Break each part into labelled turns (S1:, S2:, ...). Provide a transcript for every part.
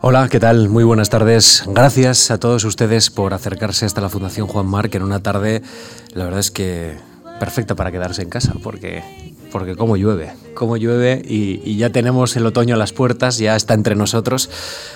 S1: Hola, ¿qué tal? Muy buenas tardes. Gracias a todos ustedes por acercarse hasta la Fundación Juan Marc en una tarde, la verdad es que perfecta para quedarse en casa, porque porque como llueve, como llueve y, ya tenemos el otoño a las puertas, ya está entre nosotros.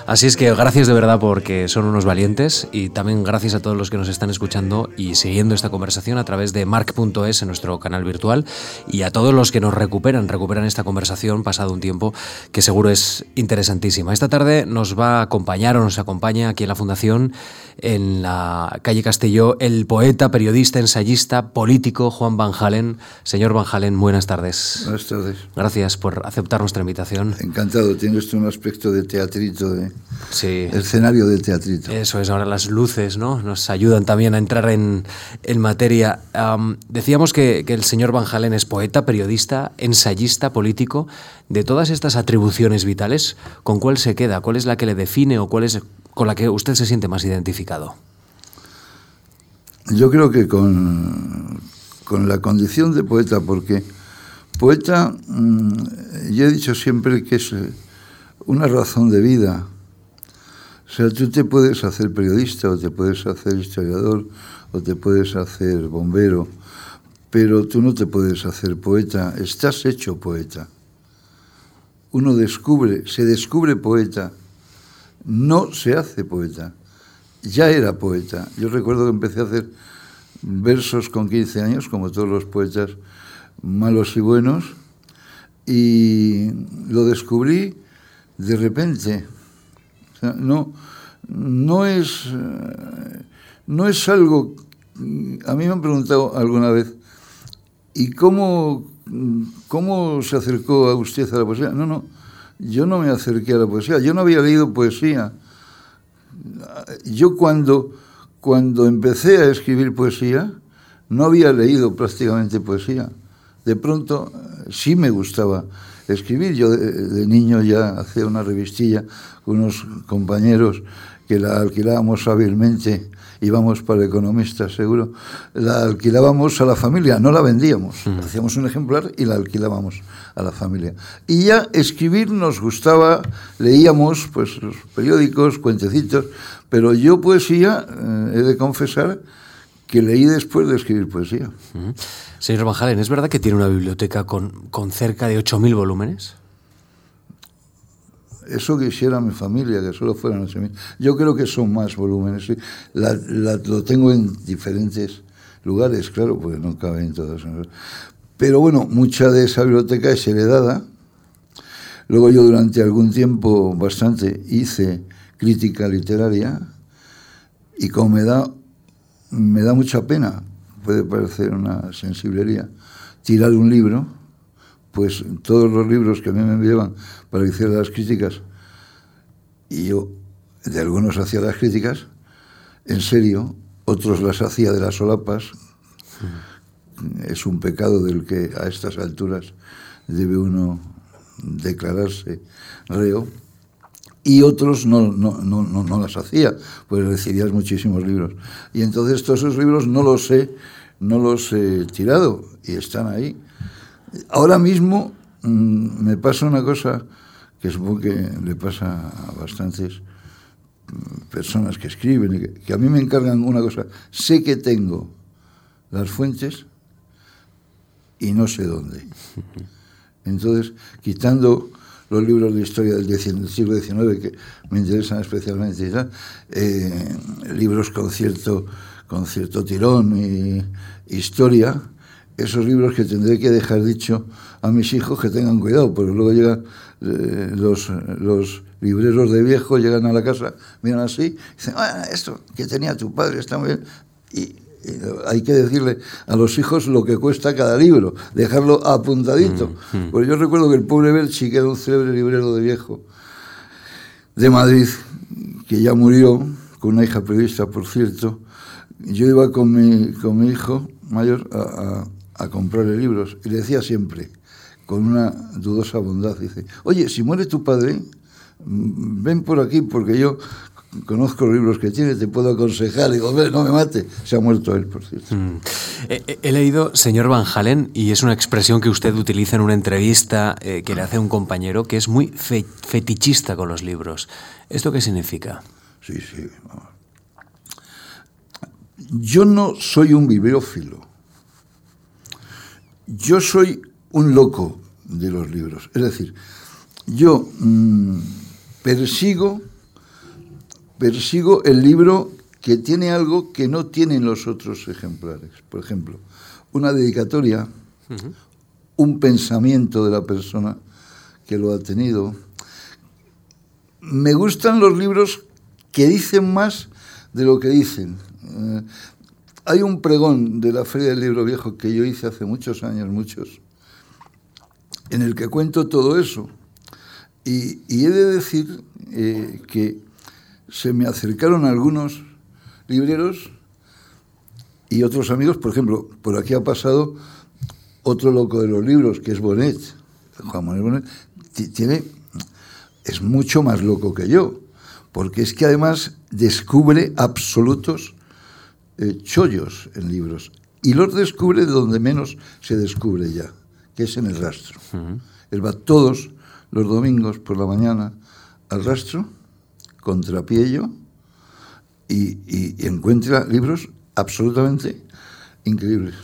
S1: Así es que gracias de verdad porque son unos valientes y también gracias a todos los que nos están escuchando y siguiendo esta conversación a través de mark.es en nuestro canal virtual y a todos los que nos recuperan, recuperan esta conversación pasado un tiempo que seguro es interesantísima. Esta tarde nos va a acompañar o nos acompaña aquí en la Fundación, en la calle Castelló, el poeta, periodista, ensayista, político Juan Van Halen. Señor Van Halen, buenas tardes.
S2: Buenas tardes.
S1: Gracias por aceptar nuestra invitación.
S2: Encantado, tienes un aspecto de teatrito, de sí. escenario de teatrito.
S1: Eso es, ahora las luces ¿no? nos ayudan también a entrar en, en materia. decíamos que, que, el señor Van Halen es poeta, periodista, ensayista, político. De todas estas atribuciones vitales, ¿con cuál se queda? ¿Cuál es la que le define o cuál es con la que usted se siente más identificado?
S2: Yo creo que con, con la condición de poeta, porque Poeta, mm, yo he dicho siempre que es eh, una razón de vida. O sea, tú te puedes hacer periodista o te puedes hacer historiador o te puedes hacer bombero, pero tú no te puedes hacer poeta, estás hecho poeta. Uno descubre, se descubre poeta, no se hace poeta. Ya era poeta. Yo recuerdo que empecé a hacer versos con 15 años, como todos los poetas malos y buenos, y lo descubrí de repente. no, no, es, no es algo... A mí me han preguntado alguna vez, ¿y cómo, cómo se acercó a usted a la poesía? No, no, yo no me acerqué a la poesía, yo no había leído poesía. Yo cuando, cuando empecé a escribir poesía, no había leído prácticamente poesía de pronto sí me gustaba escribir. Yo de, niño ya hacía una revistilla con unos compañeros que la alquilábamos hábilmente, íbamos para economistas seguro, la alquilábamos a la familia, no la vendíamos, hacíamos un ejemplar y la alquilábamos a la familia. Y ya escribir nos gustaba, leíamos pues los periódicos, cuentecitos, pero yo poesía, eh, he de confesar, que leí después de escribir poesía.
S1: Señor Van Halen, ¿es verdad que tiene una biblioteca con, con cerca de 8.000 volúmenes?
S2: Eso quisiera mi familia, que solo fueran 8.000. Yo creo que son más volúmenes. lo tengo en diferentes lugares, claro, porque no cabe en todos. Pero bueno, mucha de esa biblioteca es heredada. Luego yo durante algún tiempo bastante hice crítica literaria y como me da me da mucha pena, puede parecer una sensiblería, tirar un libro, pues todos los libros que a mí me enviaban para que las críticas, y yo de algunos hacía las críticas, en serio, otros las hacía de las solapas, es un pecado del que a estas alturas debe uno declararse reo y otros no, no, no, no, las hacía, pues recibías muchísimos libros. Y entonces todos esos libros no los he, no los he tirado y están ahí. Ahora mismo mm, me pasa una cosa que supongo que le pasa a bastantes mm, personas que escriben, que, que a mí me encargan una cosa. Sé que tengo las fuentes y no sé dónde. Entonces, quitando los libros de historia del, siglo XIX que me interesan especialmente, eh, libros con cierto, con cierto tirón y historia, esos libros que tendré que dejar dicho a mis hijos que tengan cuidado, porque luego llegan eh, los, los libreros de viejo, llegan a la casa, miran así, dicen, ah, esto que tenía tu padre está muy bien. Hay que decirle a los hijos lo que cuesta cada libro, dejarlo apuntadito. Mm, mm. Porque yo recuerdo que el pobre Belchi, que era un célebre librero de viejo de Madrid, que ya murió, con una hija periodista, por cierto, yo iba con mi, con mi hijo mayor a, a, comprarle libros y le decía siempre, con una dudosa bondad, dice, oye, si muere tu padre, mm, ven por aquí porque yo conozco los libros que tiene, te puedo aconsejar. Y digo, no me mate. Se ha muerto él, por cierto. Mm.
S1: He, leído, señor Van Halen, y es una expresión que usted utiliza en una entrevista eh, que le hace un compañero, que es muy fetichista con los libros. ¿Esto qué significa?
S2: Sí, sí. Yo no soy un bibliófilo. Yo soy un loco de los libros. Es decir, yo mm, persigo persigo el libro que tiene algo que no tienen los otros ejemplares. Por ejemplo, una dedicatoria, un pensamiento de la persona que lo ha tenido. Me gustan los libros que dicen más de lo que dicen. Eh, hay un pregón de la Feria del Libro Viejo que yo hice hace muchos años, muchos, en el que cuento todo eso. Y, he de decir eh, que se me acercaron algunos libreros y otros amigos, por ejemplo, por aquí ha pasado otro loco de los libros, que es Bonet, Juan Manuel Bonet, tiene, es mucho más loco que yo, porque es que además descubre absolutos eh, chollos en libros, y los descubre de donde menos se descubre ya, que es en el rastro. Él va todos los domingos por la mañana al rastro contrapiello y, y, encuentra libros absolutamente increíbles.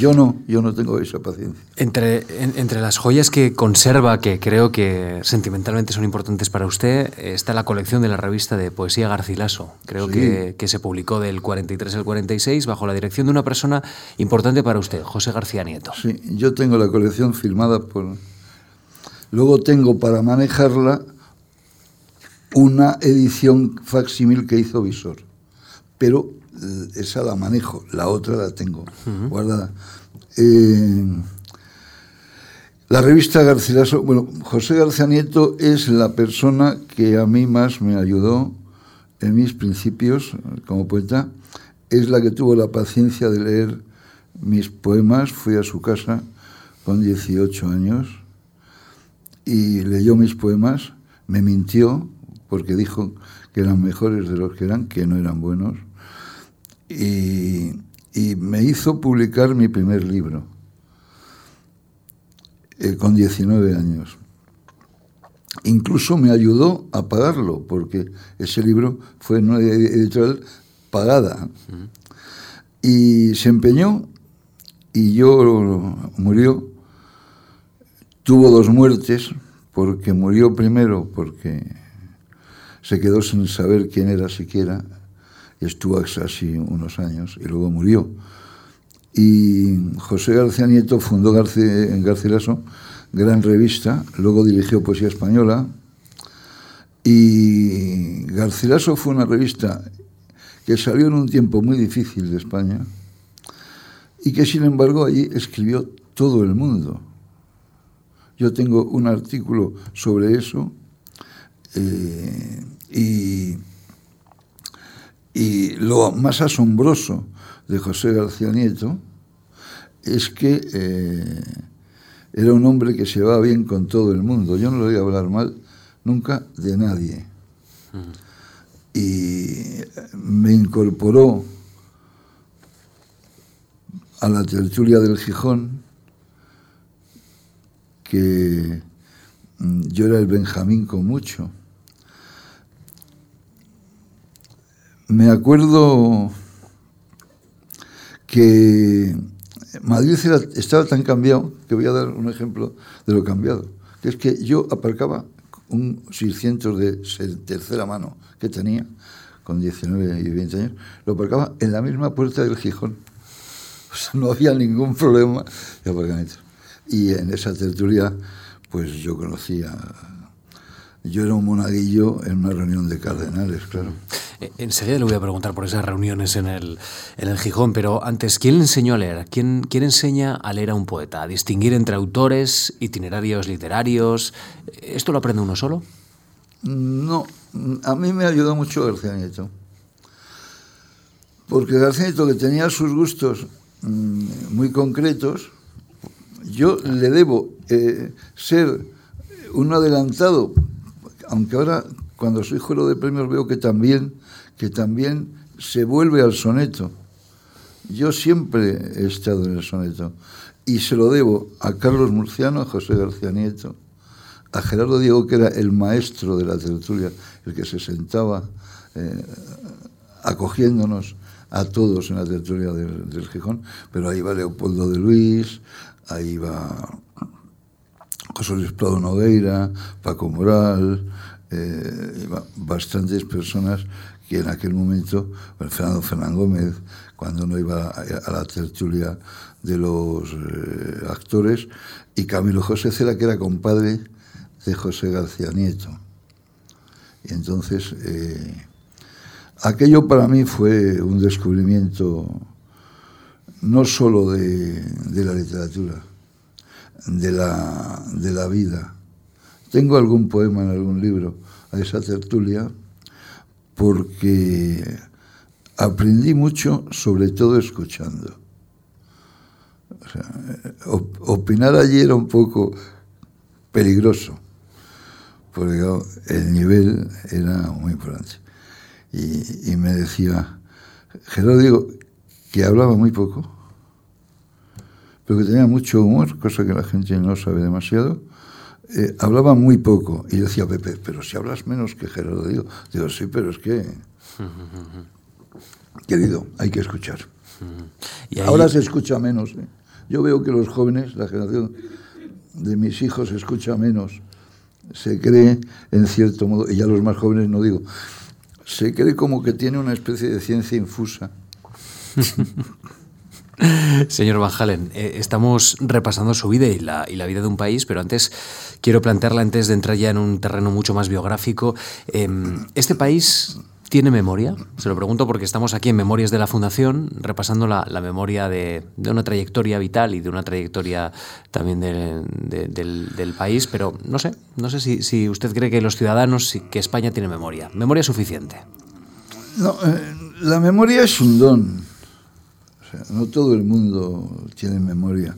S2: Yo no, yo no tengo esa paciencia.
S1: Entre, entre las joyas que conserva, que creo que sentimentalmente son importantes para usted, está la colección de la revista de poesía Garcilaso. Creo que, que, se publicó del 43 al 46 bajo la dirección de una persona importante para usted, José García Nieto.
S2: Sí, yo tengo la colección firmada por... Luego tengo para manejarla una edición facsímil que hizo Visor, pero eh, esa la manejo, la otra la tengo guardada. Eh, la revista Garcilaso, bueno, José García Nieto es la persona que a mí más me ayudó en mis principios como poeta. Es la que tuvo la paciencia de leer mis poemas. Fui a su casa con 18 años y leyó mis poemas, me mintió, porque dijo que eran mejores de los que eran, que no eran buenos, y, me hizo publicar mi primer libro eh, con 19 años. Incluso me ayudó a pagarlo, porque ese libro fue en una editorial pagada. Y se empeñó y yo murió. Tuvo dos muertes, porque murió primero porque se quedó sin saber quién era siquiera, estuvo así unos años, y luego murió. Y José García Nieto fundó en Garcilaso, gran revista, luego dirigió Poesía Española, y Garcilaso fue una revista que salió en un tiempo muy difícil de España, y que sin embargo allí escribió todo el mundo. Yo tengo un artículo sobre eso, eh, y, lo más asombroso de José García Nieto es que eh, era un hombre que se va bien con todo el mundo. Yo no le voy a hablar mal nunca de nadie. Y me incorporó a la tertulia del Gijón, que mm, yo era el Benjamín con mucho. Me acuerdo que Madrid estaba tan cambiado que voy a dar un ejemplo de lo cambiado, que es que yo aparcaba un 600 de tercera mano que tenía, con 19 y 20 años, lo aparcaba en la misma puerta del Gijón. O sea, no había ningún problema de aparcamiento. Y en esa tertulia, pues yo conocía yo era un monaguillo en una reunión de cardenales, claro.
S1: Eh, enseguida le voy a preguntar por esas reuniones en el, en el Gijón, pero antes, ¿quién le enseñó a leer? ¿Quién, ¿Quién enseña a leer a un poeta? ¿A distinguir entre autores, itinerarios literarios? ¿Esto lo aprende uno solo?
S2: No, a mí me ayudó mucho García Nieto. Porque García Nieto, que tenía sus gustos mm, muy concretos, yo le debo eh, ser un adelantado aunque ahora cuando soy juego de premios veo que también, que también se vuelve al soneto. Yo siempre he estado en el soneto y se lo debo a Carlos Murciano, a José García Nieto, a Gerardo Diego, que era el maestro de la tertulia, el que se sentaba eh, acogiéndonos a todos en la tertulia del, Gijón, pero ahí va Leopoldo de Luis, ahí va José Luis Prado Nogueira, Paco Moral, eh, bastantes personas que en aquel momento, Fernando Fernán Gómez, cuando no iba a, la tertulia de los eh, actores, y Camilo José Cera, que era compadre de José García Nieto. Y entonces, eh, aquello para mí fue un descubrimiento no solo de la literatura, de la, de la vida. Tengo algún poema en algún libro a esa tertulia porque aprendí mucho, sobre todo escuchando. opinar allí era un poco peligroso, porque el nivel era muy importante. Y, me decía, Gerardo digo, que hablaba muy poco, pero que tenía mucho humor, cosa que la gente no sabe demasiado, eh, hablaba muy poco. Y yo decía, Pepe, pero si hablas menos que Gerardo, digo, digo, sí, pero es que... Querido, hay que escuchar. ¿Y Ahora se escucha menos. ¿eh? Yo veo que los jóvenes, la generación de mis hijos, escucha menos. Se cree, en cierto modo, y ya los más jóvenes no digo, se cree como que tiene una especie de ciencia infusa.
S1: Señor Van Halen, eh, estamos repasando su vida y la, y la, vida de un país, pero antes quiero plantearla, antes de entrar ya en un terreno mucho más biográfico, em, ¿este país tiene memoria? Se lo pregunto porque estamos aquí en Memorias de la Fundación, repasando la, memoria de, una trayectoria vital y de una trayectoria también del, país, pero no sé, no sé si, usted cree que los ciudadanos, que España tiene memoria, memoria suficiente.
S2: No, eh, la memoria es un don no todo el mundo tiene memoria.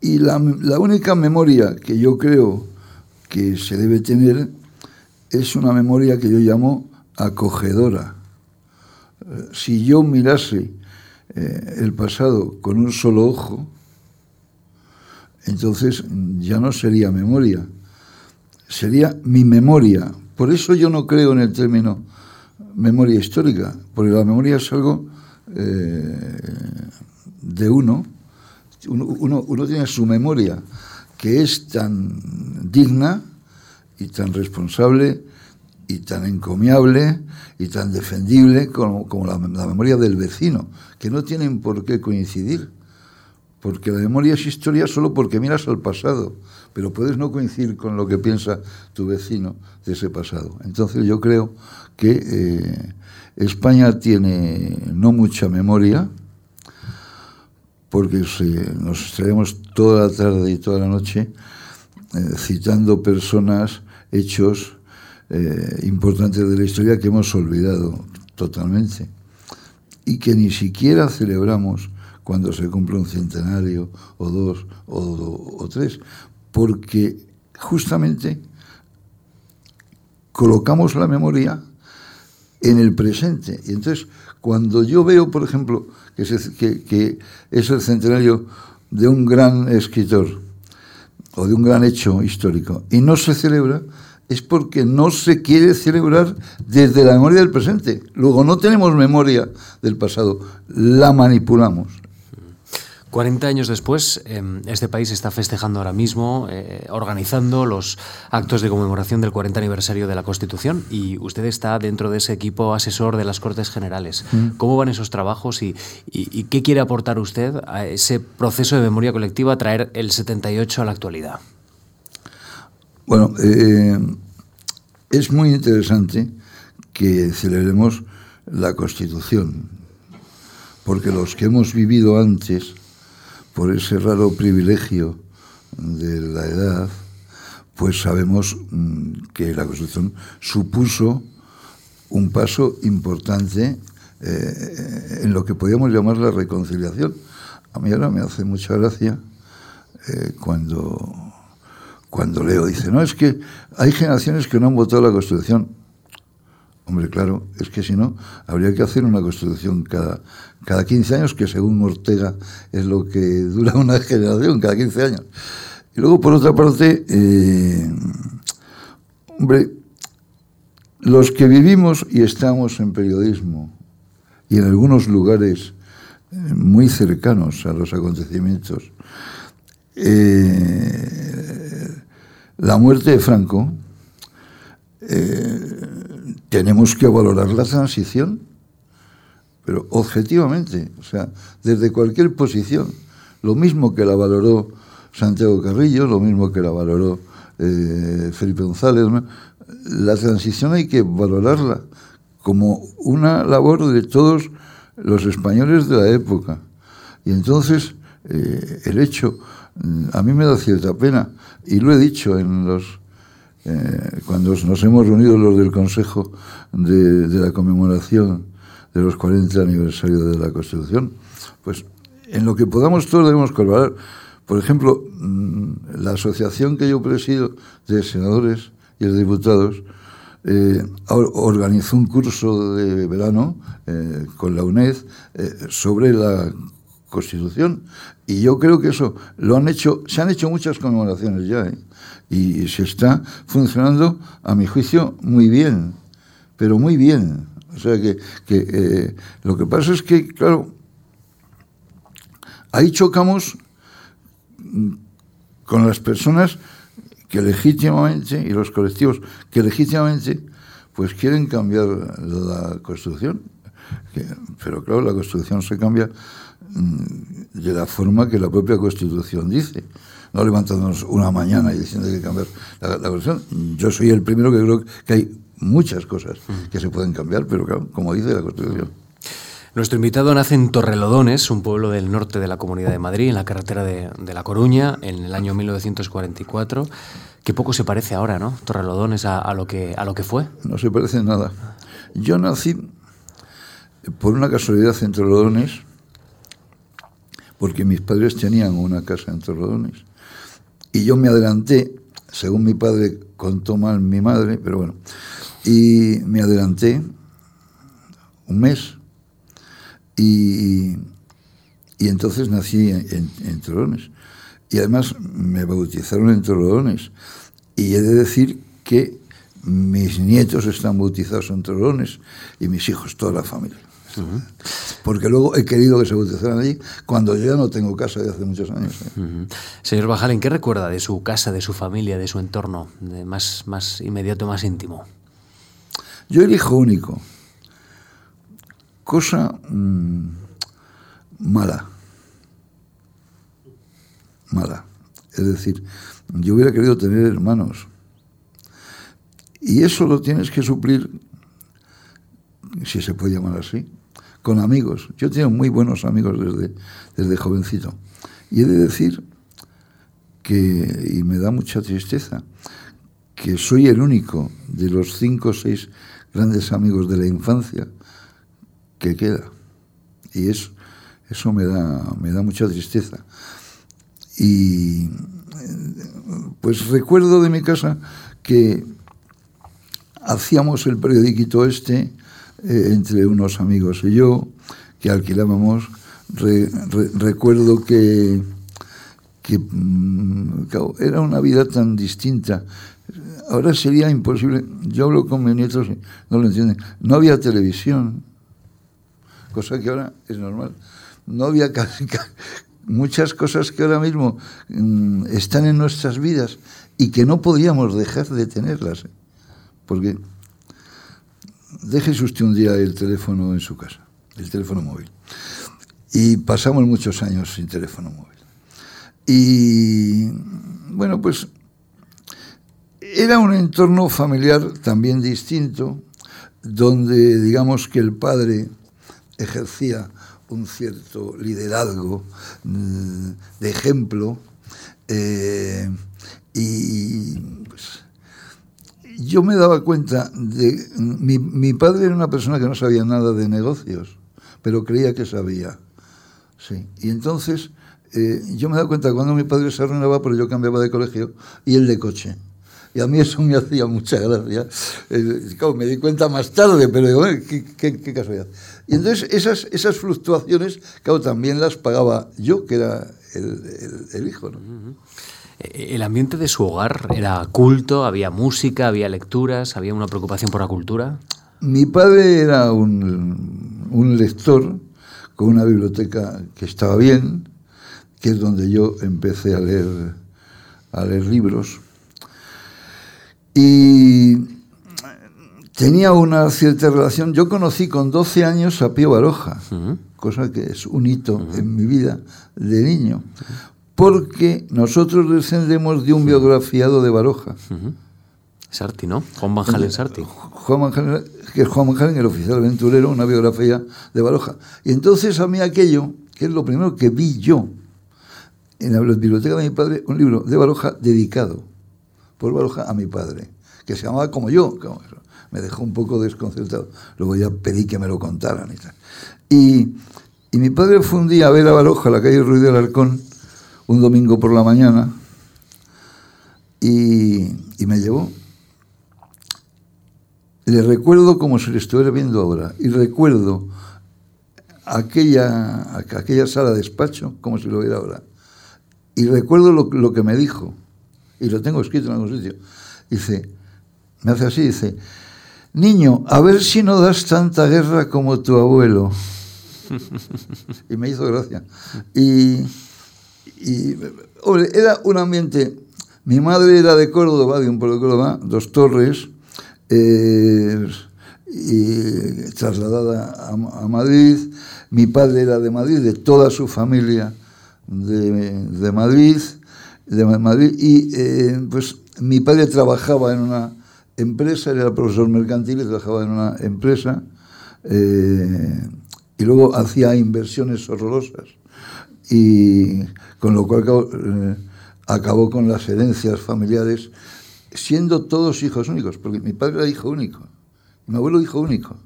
S2: Y la, única memoria que yo creo que se debe tener es una memoria que yo llamo acogedora. Eh, si yo mirase eh, el pasado con un solo ojo, entonces ya no sería memoria, sería mi memoria. Por eso yo no creo en el término memoria histórica, porque la memoria es algo eh, de uno, uno, uno, tiene su memoria, que es tan digna y tan responsable y tan encomiable y tan defendible como, como la, memoria del vecino, que no tienen por qué coincidir, porque la memoria es historia solo porque miras al pasado, pero puedes no coincidir con lo que piensa tu vecino de ese pasado. Entonces yo creo que eh, España tiene no mucha memoria, porque nos traemos toda la tarde y toda la noche eh, citando personas, hechos eh, importantes de la historia que hemos olvidado totalmente. Y que ni siquiera celebramos cuando se cumple un centenario o dos o, o tres, porque justamente colocamos la memoria en el presente. Y entonces, cuando yo veo, por ejemplo, que es, que, es el centenario de un gran escritor o de un gran hecho histórico y no se celebra, es porque no se quiere celebrar desde la memoria del presente. Luego no tenemos memoria del pasado, la manipulamos.
S1: 40 años después, em, este país está festejando ahora mismo, eh, organizando los actos de conmemoración del 40 aniversario de la Constitución y usted está dentro de ese equipo asesor de las Cortes Generales. Mm. ¿Cómo van esos trabajos y, qué quiere aportar usted a ese proceso de memoria colectiva, traer el 78 a la actualidad?
S2: Bueno, eh, es muy interesante que celebremos la Constitución, porque los que hemos vivido antes, por ese raro privilegio de la edad, pues sabemos mm, que la Constitución supuso un paso importante eh, en lo que podríamos llamar la reconciliación. A mí ahora me hace mucha gracia eh, cuando, cuando leo, dice, no, es que hay generaciones que no han votado la Constitución. Hombre, claro, es que si no, habría que hacer una constitución cada, cada 15 años, que según Ortega es lo que dura una generación, cada 15 años. Y luego, por otra parte, eh, hombre, los que vivimos y estamos en periodismo y en algunos lugares eh, muy cercanos a los acontecimientos, eh, la muerte de Franco, tenemos que valorar la transición, pero objetivamente, o sea, desde cualquier posición, lo mismo que la valoró Santiago Carrillo, lo mismo que la valoró eh, Felipe González, la transición hay que valorarla como una labor de todos los españoles de la época. Y entonces, eh, el hecho, a mí me da cierta pena, y lo he dicho en los eh, cuando nos hemos reunido los del Consejo de, la conmemoración de los 40 aniversarios de la Constitución, pues en lo que podamos todos debemos colaborar. Por ejemplo, mm, la asociación que yo presido de senadores y de diputados eh, organizó un curso de verano eh, con la UNED sobre la Constitución y yo creo que eso lo han hecho, se han hecho muchas conmemoraciones ya y se está funcionando, a mi juicio, muy bien, pero muy bien. O sea que, eh, lo que pasa es que, claro, ahí chocamos con las personas que legítimamente, y los colectivos que legítimamente, pues quieren cambiar la Constitución. pero claro, la Constitución se cambia mm, de la forma que la propia Constitución dice no levantándonos una mañana y diciendo que hay que cambiar la, la Yo soy el primero que creo que hay muchas cosas que se pueden cambiar, pero claro, como dice la Constitución.
S1: Nuestro invitado nace en Torrelodones, un pueblo del norte de la Comunidad de Madrid, en la carretera de, La Coruña, en el año 1944, que poco se parece ahora, ¿no? Torrelodones a, lo, que, a lo que fue.
S2: No se parece en nada. Yo nací por una casualidad en Torrelodones, porque mis padres tenían una casa en Torrelodones. Y yo me adelanté, según mi padre contó mal mi madre, pero bueno, y me adelanté un mes y, y entonces nací en, en, Torrones. Y además me bautizaron en Torrones. Y he de decir que mis nietos están bautizados en Torrones y mis hijos, toda la familia. Porque luego he querido que se bautizaran allí cuando yo ya no tengo casa de hace muchos años.
S1: ¿eh? Señor Bajalen, ¿qué recuerda de su casa, de su familia, de su entorno de más, más inmediato, más íntimo?
S2: Yo el hijo único. Cosa mm, mala. Mala. Es decir, yo hubiera querido tener hermanos. Y eso lo tienes que suplir, si se puede llamar así, con amigos. Yo tengo muy buenos amigos desde, desde jovencito. Y he de decir que, y me da mucha tristeza, que soy el único de los cinco o seis grandes amigos de la infancia que queda. Y eso, eso me, da, me da mucha tristeza. Y pues recuerdo de mi casa que hacíamos el periodiquito este eh, entre unos amigos y yo, que alquilábamos. recuerdo que, mm, era una vida tan distinta. Ahora sería imposible. Yo hablo con mis nietos no lo entienden. No había televisión, cosa que ahora es normal. No había casi, muchas cosas que ahora mismo mm, están en nuestras vidas y que no podíamos dejar de tenerlas. Porque déjese usted un día el teléfono en su casa, el teléfono móvil. Y pasamos muchos años sin teléfono móvil. Y bueno, pues era un entorno familiar también distinto, donde digamos que el padre ejercía un cierto liderazgo mm, de ejemplo eh, y pues, yo me daba cuenta de... Mi, mi, padre era una persona que no sabía nada de negocios, pero creía que sabía. Sí. Y entonces eh, yo me daba cuenta cuando mi padre se arruinaba, pero yo cambiaba de colegio y él de coche. Y a mí eso me hacía mucha gracia. Eh, claro, me di cuenta más tarde, pero digo, eh, ¿qué, qué, qué, casualidad. Y entonces esas, esas fluctuaciones, claro, también las pagaba yo, que era el, el, hijo.
S1: ¿El ambiente de su hogar era culto? ¿Había música? ¿Había lecturas? ¿Había una preocupación por la cultura?
S2: Mi padre era un, un lector con una biblioteca que estaba bien, que es donde yo empecé a leer, a leer libros. Y tenía una cierta relación. Yo conocí con 12 años a Pío Baroja, uh -huh. cosa que es un hito uh -huh. en mi vida de niño, porque nosotros descendemos de un biografiado de Baroja.
S1: Uh -huh. Sarti, ¿no? Juan Van Halen Sarti.
S2: Juan Van Halen, que es Juan Van Halen, el oficial aventurero, una biografía de Baroja. Y entonces a mí aquello, que es lo primero que vi yo, en la biblioteca de mi padre, un libro de Baroja dedicado por Baroja a mi padre, que se llamaba como yo, como me dejó un poco desconcertado. Luego ya pedí que me lo contaran y tal. Y, y mi padre fue un día a ver a Baroja, a la calle Ruiz del Arcón, un domingo por la mañana, y, y me llevó le recuerdo como si le estuviera viendo ahora. Y recuerdo aquella, aquella sala de despacho como si lo viera ahora. Y recuerdo lo, lo, que me dijo. Y lo tengo escrito en algún sitio. Dice, me hace así, dice, niño, a ver si no das tanta guerra como tu abuelo. y me hizo gracia. Y, y era un ambiente... Mi madre era de Córdoba, de un pueblo de Córdoba, Dos Torres, eh, trasladada a, a, Madrid. Mi padre era de Madrid, de toda su familia de, de Madrid, de Madrid. Y eh, pues mi padre trabajaba en una empresa, era profesor mercantil y trabajaba en una empresa. Eh, y luego hacía inversiones horrorosas. Y con lo cual eh, acabó con las herencias familiares siendo todos hijos únicos, porque mi padre era hijo único, mi abuelo hijo único.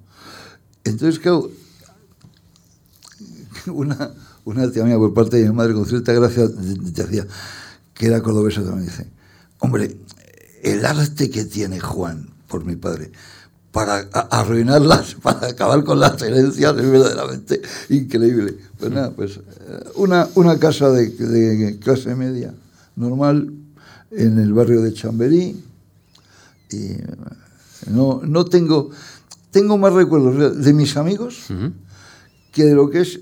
S2: Entonces, una, una tía mía por parte de mi madre con cierta gracia decía, que era cordobesa también, dice, hombre, el arte que tiene Juan por mi padre para arruinarlas, para acabar con las herencias es verdaderamente increíble. Pues nada, pues una, una casa de, de clase media normal, en el barrio de Chamberí. Y no, no tengo, tengo más recuerdos de mis amigos uh -huh. que de lo que es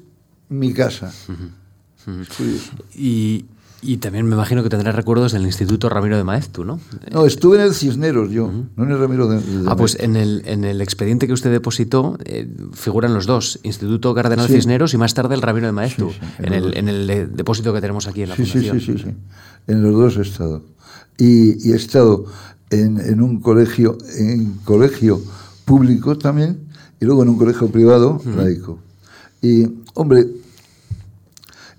S2: mi casa.
S1: Uh -huh. Y, y, también me imagino que tendrás recuerdos del Instituto Ramiro de Maeztu, ¿no?
S2: No, estuve en el Cisneros yo, uh -huh. no en el Ramiro de, de
S1: Ah, pues en el, en el expediente que usted depositó eh, figuran los dos, Instituto Cardenal sí. Cisneros y más tarde el Ramiro de Maeztu, sí, sí, en, el, en, el, depósito que tenemos aquí en la
S2: sí,
S1: Fundación.
S2: Sí, sí, sí, en los dos he estado. Y, y he estado en, en, un colegio, en colegio público también, y luego en un colegio privado, laico. Y, hombre,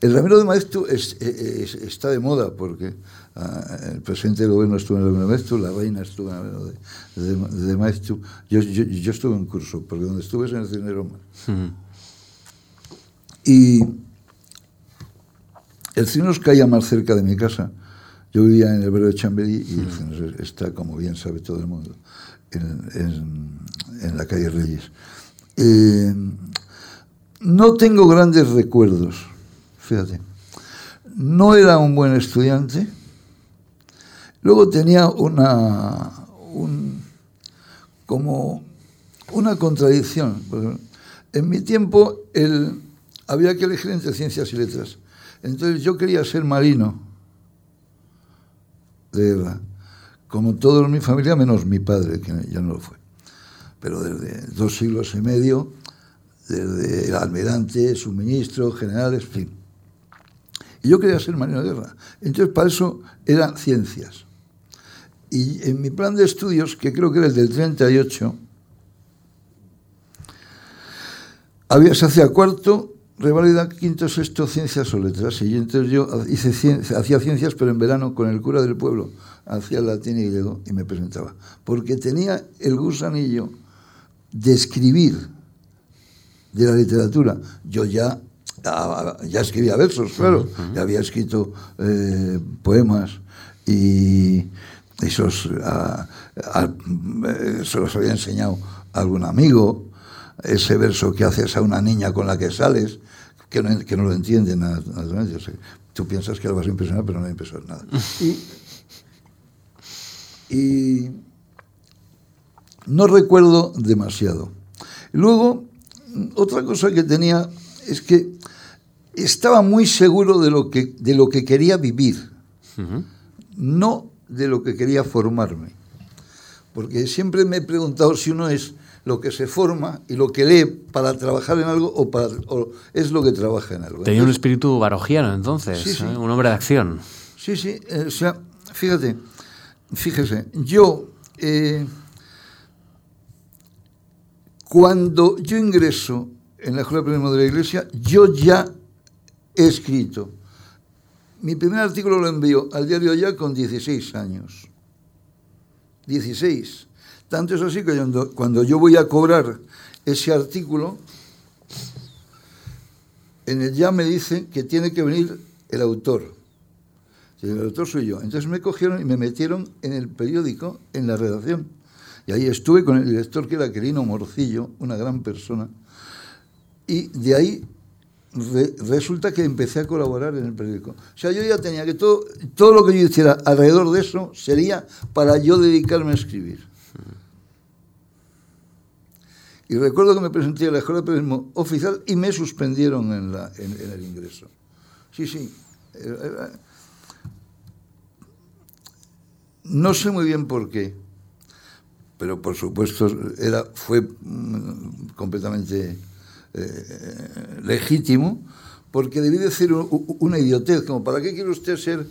S2: el Ramiro de Maeztu es, es, está de moda porque uh, el presidente del gobierno estuvo en el Ramiro de Maeztu, la reina estuvo en el Ramiro de, de, de Maeztu. Yo, yo, yo, estuve en curso, porque donde estuve es en el Cine Roma. Uh -huh. Y el Cine nos caía más cerca de mi casa. Yo vivía en el barrio de Chamberí y el Cine está, como bien sabe todo el mundo, en, en, en la calle Reyes. Eh, no tengo grandes recuerdos fíjate. No era un buen estudiante. Luego tenía una, un, como una contradicción. En mi tiempo había que elegir entre ciencias y letras. Entonces yo quería ser marino de guerra, como toda mi familia, menos mi padre, que ya no lo fue. Pero desde dos siglos y medio, desde el almirante, suministro, generales, en fin. Y yo quería ser marino de guerra. Entonces, para eso eran ciencias. Y en mi plan de estudios, que creo que era el del 38, había, se hacía cuarto, revalida, quinto, sexto, ciencias o letras. Y entonces yo hice hacía ciencias, pero en verano, con el cura del pueblo, hacía latín y griego y me presentaba. Porque tenía el gusanillo de escribir de la literatura. Yo ya ya escribía versos, claro, uh -huh. ya había escrito eh, poemas y, esos a, a, se los había enseñado algún amigo, ese verso que haces a una niña con la que sales, que no, que no lo entienden naturalmente. O sea, tú piensas que lo vas a impresionar, pero no va a impresionar nada. Y, y no recuerdo demasiado. Luego, otra cosa que tenía es que estaba muy seguro de lo que, de lo que quería vivir, uh -huh. no de lo que quería formarme. Porque siempre me he preguntado si uno es lo que se forma y lo que lee para trabajar en algo o, para, o es lo que trabaja en algo.
S1: Tenía un espíritu barogiano entonces, sí, sí. ¿eh? un hombre de acción.
S2: Sí, sí, eh, o sea, fíjate, fíjese, yo, eh, cuando yo ingreso en la Escuela Primera de la Iglesia, yo ya he escrito. Mi primer artículo lo envío al diario Ya con 16 años. 16. Tanto es así que cuando, yo voy a cobrar ese artículo, en el Ya me dicen que tiene que venir el autor. El autor soy yo. Entonces me cogieron y me metieron en el periódico, en la redacción. Y ahí estuve con el director que era Querino Morcillo, una gran persona. Y de ahí re, resulta que empecé a colaborar en el periódico. O sea, yo ya tenía que todo, todo lo que yo hiciera alrededor de eso sería para yo dedicarme a escribir. Y recuerdo que me presenté a la Escuela de Periodismo Oficial y me suspendieron en, en, en el ingreso. Sí, sí. No sé muy bien por qué, pero por supuesto era, fue completamente eh, legítimo, porque debí decir una idiotez, como ¿para qué quiere usted ser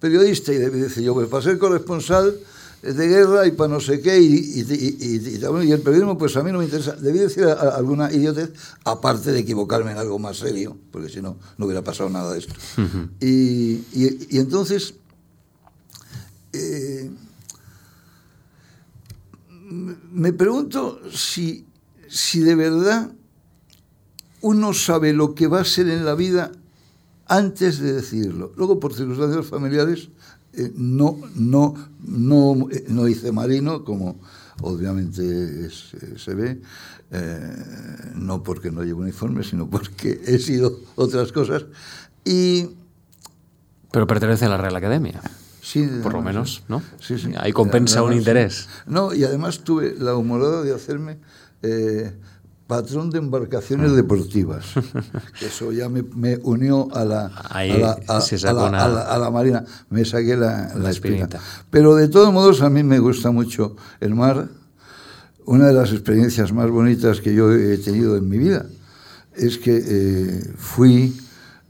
S2: periodista? Y debí decir yo, pues para ser corresponsal de guerra y para no sé qué, y, y, y, y, el periodismo, pues a mí no me interesa. Debí decir alguna idiotez, aparte de equivocarme en algo más serio, porque si no, no hubiera pasado nada de esto. Uh -huh. y, entonces, eh, me pregunto si, si de verdad uno sabe lo que va a ser en la vida antes de decirlo. Luego, por circunstancias familiares, eh, no, no, no, eh, no hice marino, como obviamente es, eh, se ve, no porque no llevo uniforme, sino porque he sido otras cosas. Y,
S1: Pero pertenece a la Real Academia.
S2: Sí,
S1: por lo menos, ¿no?
S2: Sí, sí.
S1: Ahí compensa además, un interés.
S2: No, y además tuve la humorada de hacerme eh, patrón de embarcaciones deportivas. Eso ya me, me unió a la,
S1: Ahí
S2: a, la, a,
S1: se
S2: a, la,
S1: una...
S2: a, la, a la, marina. Me saqué la, la. Pero de todos modos, a mí me gusta mucho el mar. Una de las experiencias más bonitas que yo he tenido en mi vida es que eh, fui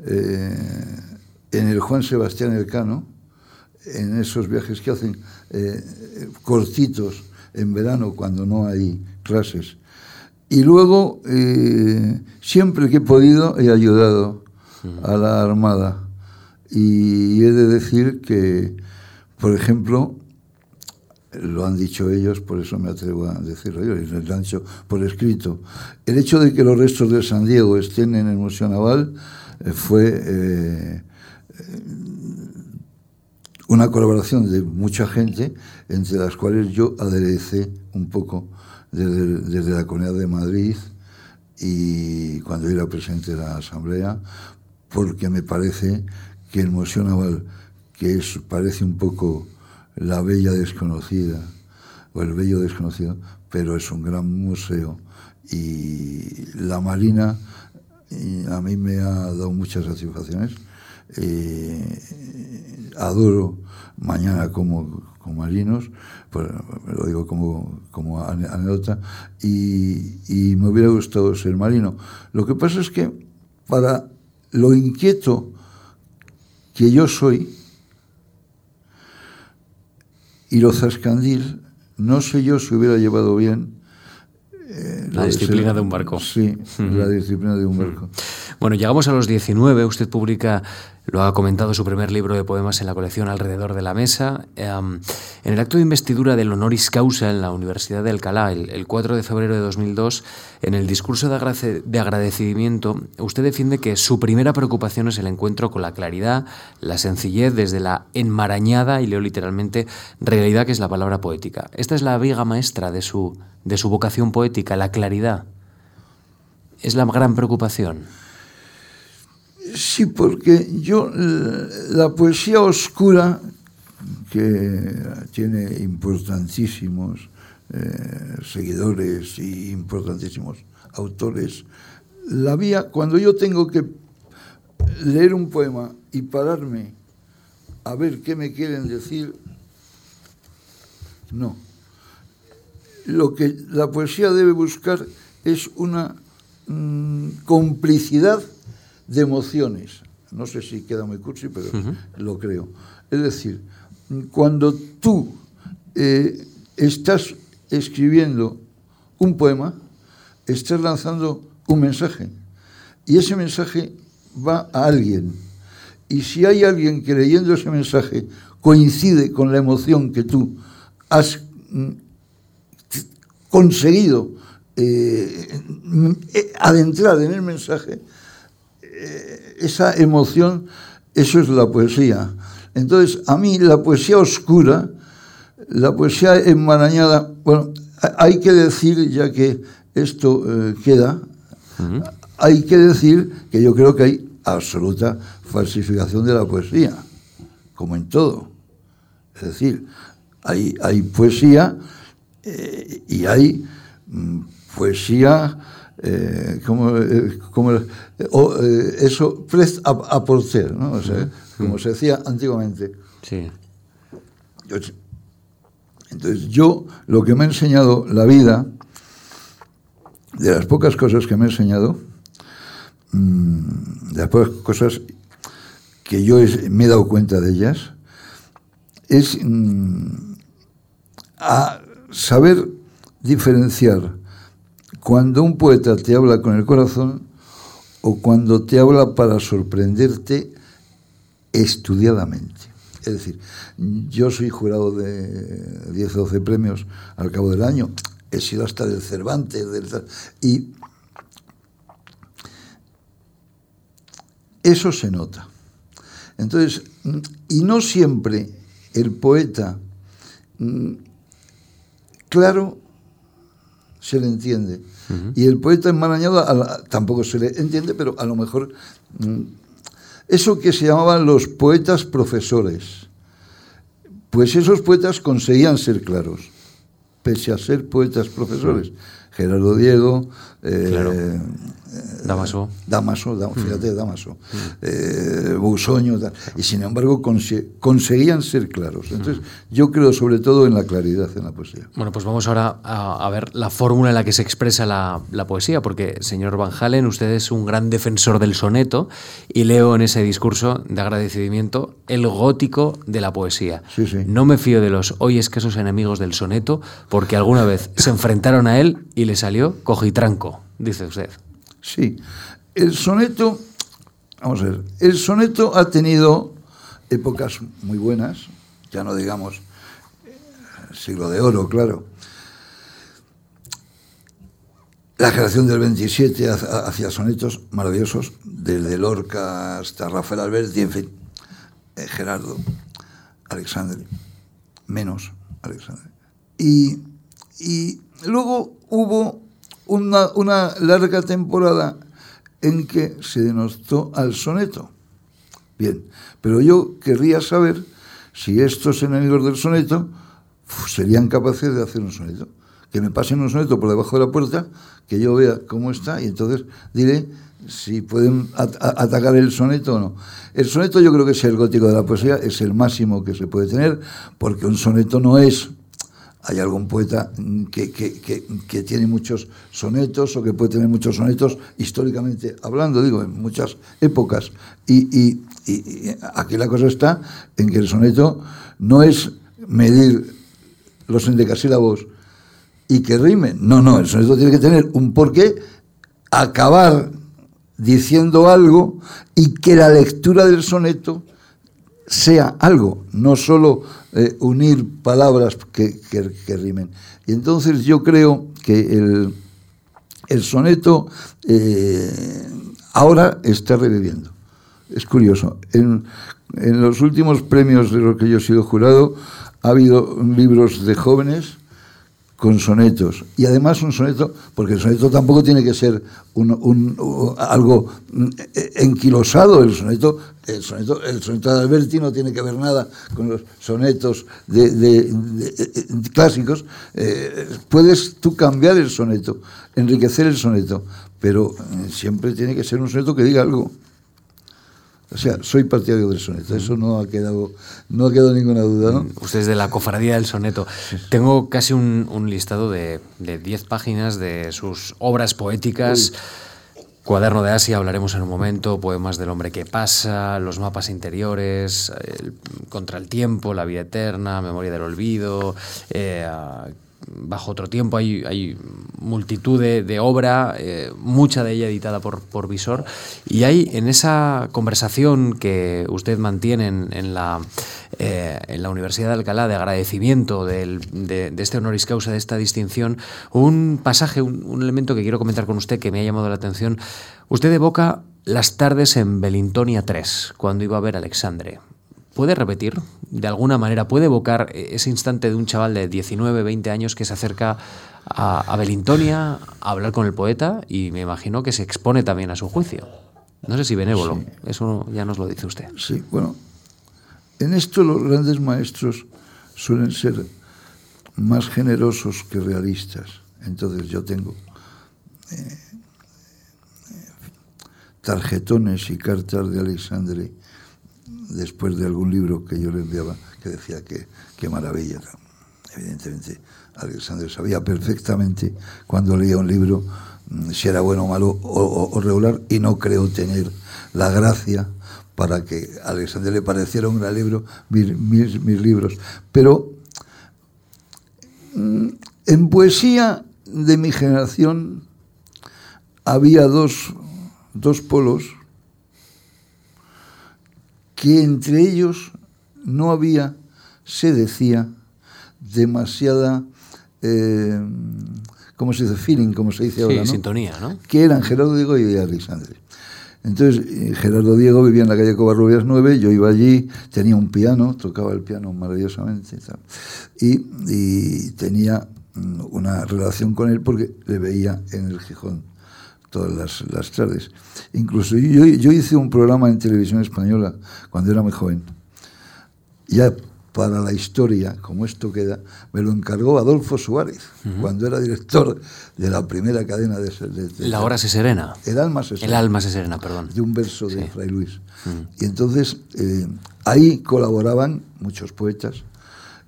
S2: eh, en el Juan Sebastián Elcano, en esos viajes que hacen eh, cortitos en verano cuando no hay clases. Y luego, eh, siempre que he podido, he ayudado a la Armada. Y he de decir que, por ejemplo, lo han dicho ellos, por eso me atrevo a decirlo yo, y les han por escrito. El hecho de que los restos de San Diego estén en el Museo Naval eh, fue eh, una colaboración de mucha gente, entre las cuales yo aderecé un poco desde, la Comunidad de Madrid y cuando era presidente de la Asamblea, porque me parece que el Museo Naval, que es, parece un poco la bella desconocida, o el bello desconocido, pero es un gran museo, y la Marina a mí me ha dado muchas satisfacciones. Eh, adoro mañana como, como marinos, pues, lo digo como, como anécdota, y, y, me hubiera gustado ser marino. Lo que pasa es que para lo inquieto que yo soy y lo zascandil, no sé yo si hubiera llevado bien
S1: eh, la disciplina ser, de un barco.
S2: Sí, uh -huh. la disciplina de un barco.
S1: Bueno, llegamos a los 19. Usted publica, lo ha comentado, su primer libro de poemas en la colección Alrededor de la Mesa. Em, en el acto de investidura del honoris causa en la Universidad de Alcalá, el, 4 de febrero de 2002, en el discurso de, de agradecimiento, usted defiende que su primera preocupación es el encuentro con la claridad, la sencillez, desde la enmarañada, y leo literalmente, realidad que es la palabra poética. Esta es la viga maestra de su, de su vocación poética, la claridad es la gran preocupación.
S2: Sí, porque yo, la poesía oscura, que tiene importantísimos eh, seguidores y importantísimos autores, la vía, cuando yo tengo que leer un poema y pararme a ver qué me quieren decir, no. Lo que la poesía debe buscar es una Mm, complicidad de emociones. No sé si queda muy cursi, pero lo creo. Es decir, cuando tú eh, estás escribiendo un poema, estás lanzando un mensaje. Y ese mensaje va a alguien. Y si hay alguien que leyendo ese mensaje coincide con la emoción que tú has mm, conseguido eh, eh, adentrar en el mensaje esa emoción, eso es la poesía. Entonces, a mí la poesía oscura, la poesía enmarañada, bueno, hay que decir, ya que esto queda, hay que decir que yo creo que hay absoluta falsificación de la poesía, como en todo. Es decir, hay, hay poesía y hay mm, poesía, eh, como, eh, como eh, eso, prest a, a porter, ¿no? O sea, como se decía antiguamente.
S1: Sí.
S2: entonces, yo lo que me ha enseñado la vida, de las pocas cosas que me ha enseñado, mmm, de las pocas cosas que yo me he dado cuenta de ellas, es mmm, a saber diferenciar cuando un poeta te habla con el corazón o cuando te habla para sorprenderte estudiadamente. Es decir, yo soy jurado de 10 o 12 premios al cabo del año, he sido hasta del Cervantes, del, y eso se nota. Entonces, y no siempre el poeta, mm, claro, se le entiende. Y el poeta enmarañado tampoco se le entiende, pero a lo mejor mm, eso que se llamaban los poetas profesores, pues esos poetas conseguían ser claros, pese a ser poetas profesores. Gerardo Diego,
S1: eh, Damaso.
S2: Damaso, fíjate, Damaso. Eh, Busoño, y sin embargo conseguían ser claros. Entonces, yo creo sobre todo en la claridad en la poesía.
S1: Bueno, pues vamos ahora a, ver la fórmula en la que se expresa la, poesía, porque, señor Van Halen, usted es un gran defensor del soneto y leo en ese discurso de agradecimiento el gótico de la poesía. No me fío de los hoy escasos enemigos del soneto, porque alguna vez se enfrentaron a él y le salió cojitranco, dice usted.
S2: Sí, el soneto, vamos a ver, el soneto ha tenido épocas muy buenas, ya no digamos eh, siglo de oro, claro. La generación del 27 hacía sonetos maravillosos, desde Lorca hasta Rafael Alberti, en fin, eh, Gerardo, Alexander, menos Alexander. Y, y luego hubo una, larga temporada en que se denostó al soneto. Bien, pero yo querría saber si estos enemigos del soneto serían capaces de hacer un soneto. Que me pasen un soneto por debajo de la puerta, que yo vea cómo está y entonces diré si pueden atacar el soneto o no. El soneto yo creo que es el gótico de la poesía, es el máximo que se puede tener, porque un soneto no es hay algún poeta que, tiene muchos sonetos o que puede tener muchos sonetos históricamente hablando, digo, en muchas épocas. Y, aquí la cosa está en que el soneto no es medir los endecasílabos y que rimen. No, no, el soneto tiene que tener un porqué, acabar diciendo algo y que la lectura del soneto sea algo, no solo eh, unir palabras que, rimen. Y entonces yo creo que el, el soneto eh, ahora está reviviendo. Es curioso. En, en los últimos premios de los que yo he sido jurado ha habido libros de jóvenes con sonetos. Y además un soneto, porque el soneto tampoco tiene que ser un, algo enquilosado, el soneto, el soneto, el soneto de Alberti no tiene que ver nada con los sonetos de, clásicos. Eh, puedes tú cambiar el soneto, enriquecer el soneto, pero eh, siempre tiene que ser un soneto que diga algo. O sea, soy partidario del soneto, eso no ha quedado, no ha quedado ninguna duda. ¿no?
S1: Usted es de la cofradía del soneto. Tengo casi un, listado de 10 páginas de sus obras poéticas. Cuaderno de Asia, hablaremos en un momento, poemas del hombre que pasa, los mapas interiores, contra el tiempo, la vida eterna, memoria del olvido, eh, bajo otro tiempo, hay, multitud de, obra, eh, mucha de ella editada por, por, Visor, y hay en esa conversación que usted mantiene en, la, eh, en la Universidad de Alcalá de agradecimiento de, este honoris causa, de esta distinción, un pasaje, un, elemento que quiero comentar con usted que me ha llamado la atención. Usted evoca las tardes en Belintonia 3, cuando iba a ver a Alexandre. ¿Puede repetir? De alguna manera, ¿puede evocar ese instante de un chaval de 19, 20 años que se acerca a, Belintonia a hablar con el poeta y me imagino que se expone también a su juicio? No sé si benévolo, eso ya nos lo dice usted.
S2: Sí, bueno, en esto los grandes maestros suelen ser más generosos que realistas. Entonces yo tengo eh, tarjetones y cartas de Alexandre después de algún libro que yo le enviaba que decía que qué maravilla. Evidentemente, Alexander sabía perfectamente cuando leía un libro mm, si era bueno o malo o, regular y no creo tener la gracia para que a Alexander le pareciera un gran libro mis, mis libros. Pero mm, en poesía de mi generación había dos, dos polos que entre ellos no había, se decía, demasiada, eh, ¿cómo se dice? Feeling, como se dice ahora.
S1: ¿no? sintonía, ¿no?
S2: Que eran Gerardo Diego y Alexandre. Entonces, eh, Gerardo Diego vivía en la calle Covarrubias 9, yo iba allí, tenía un piano, tocaba el piano maravillosamente y, y tenía mm, una relación con él porque le veía en el Gijón todas las, tardes. Incluso yo, yo, hice un programa en televisión española cuando era muy joven. Ya para la historia, como esto queda, me lo encargó Adolfo Suárez, cuando era director de la primera cadena de...
S1: la hora se serena.
S2: El alma se serena.
S1: El alma se serena, perdón.
S2: De un verso de Fray Luis. Y entonces eh, ahí colaboraban muchos poetas.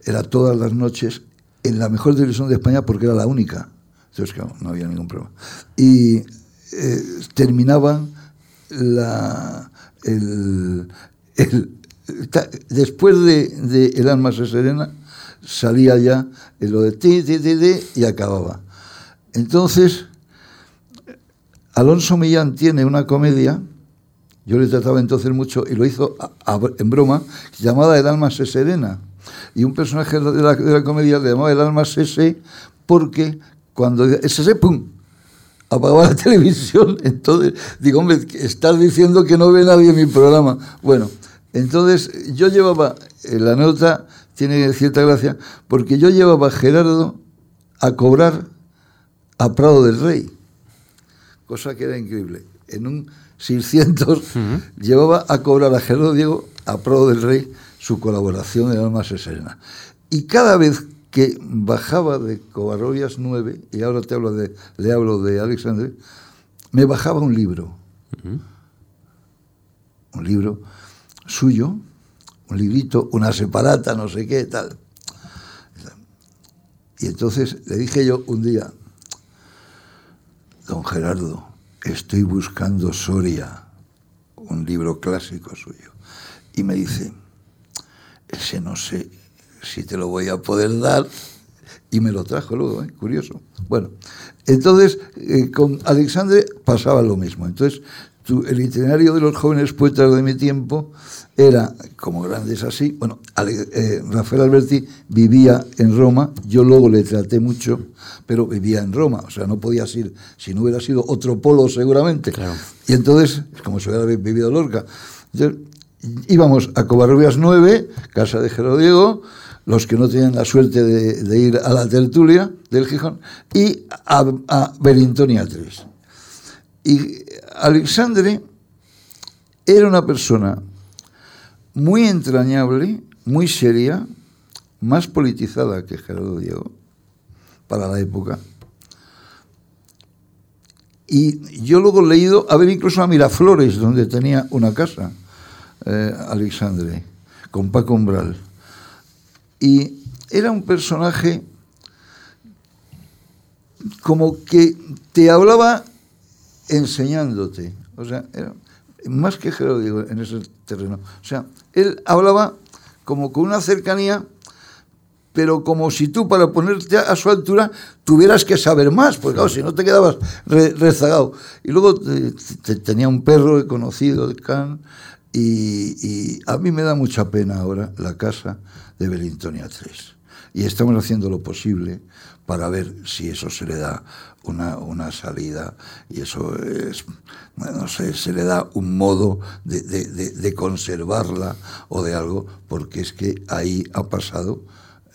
S2: Era todas las noches en la mejor televisión de España porque era la única. Entonces, claro, no había ningún problema. Y eh, terminaba la, el, después de, El alma se serena, salía ya lo de ti, ti, ti, ti, y acababa. Entonces, Alonso Millán tiene una comedia, yo le trataba entonces mucho, y lo hizo en broma, llamada El alma se serena. Y un personaje de la, de la comedia le llamaba El alma se porque cuando ese pum, apagaba la televisión. Entonces, digo, hombre, estás diciendo que no ve nadie mi programa. Bueno, entonces yo llevaba, eh, la nota tiene cierta gracia, porque yo llevaba a Gerardo a cobrar a Prado del Rey, cosa que era increíble. En un 600 llevaba a cobrar a Gerardo Diego a Prado del Rey su colaboración en Alma Serena. Y cada vez que bajaba de Covarrubias 9, y ahora te hablo de, le hablo de Alexandre, me bajaba un libro. Un libro suyo, un librito, una separata, no sé qué, tal. Y entonces le dije yo un día, don Gerardo, estoy buscando Soria, un libro clásico suyo. Y me dice, ese no sé, si te lo voy a poder dar. Y me lo trajo luego, ¿eh? curioso. Bueno, entonces eh, con Alexandre pasaba lo mismo. Entonces el itinerario de los jóvenes poetas de mi tiempo era, como grandes así, bueno, eh, Rafael Alberti vivía en Roma, yo luego le traté mucho, pero vivía en Roma, o sea, no podía ir, si no hubiera sido otro polo seguramente. Y entonces, como se hubiera vivido Lorca, íbamos a Covarrubias 9, casa de Diego, los que no tenían la suerte de, ir a la tertulia del Gijón, y a, a Belintonia 3. Y Alexandre era una persona muy entrañable, muy seria, más politizada que Gerardo Diego para la época. Y yo luego he leído, a ver, incluso a Miraflores, donde tenía una casa, eh, Alexandre, con Paco Umbral. Y era un personaje como que te hablaba enseñándote. O sea, era más que digo en ese terreno. O sea, él hablaba como con una cercanía, pero como si tú para ponerte a su altura tuvieras que saber más, porque claro, si no te quedabas rezagado. Y luego tenía un perro conocido de Can, y, a mí me da mucha pena ahora la casa de Belintonia 3. Y estamos haciendo lo posible para ver si eso se le da una, una salida y eso es, no sé, se le da un modo de, de, conservarla o de algo, porque es que ahí ha pasado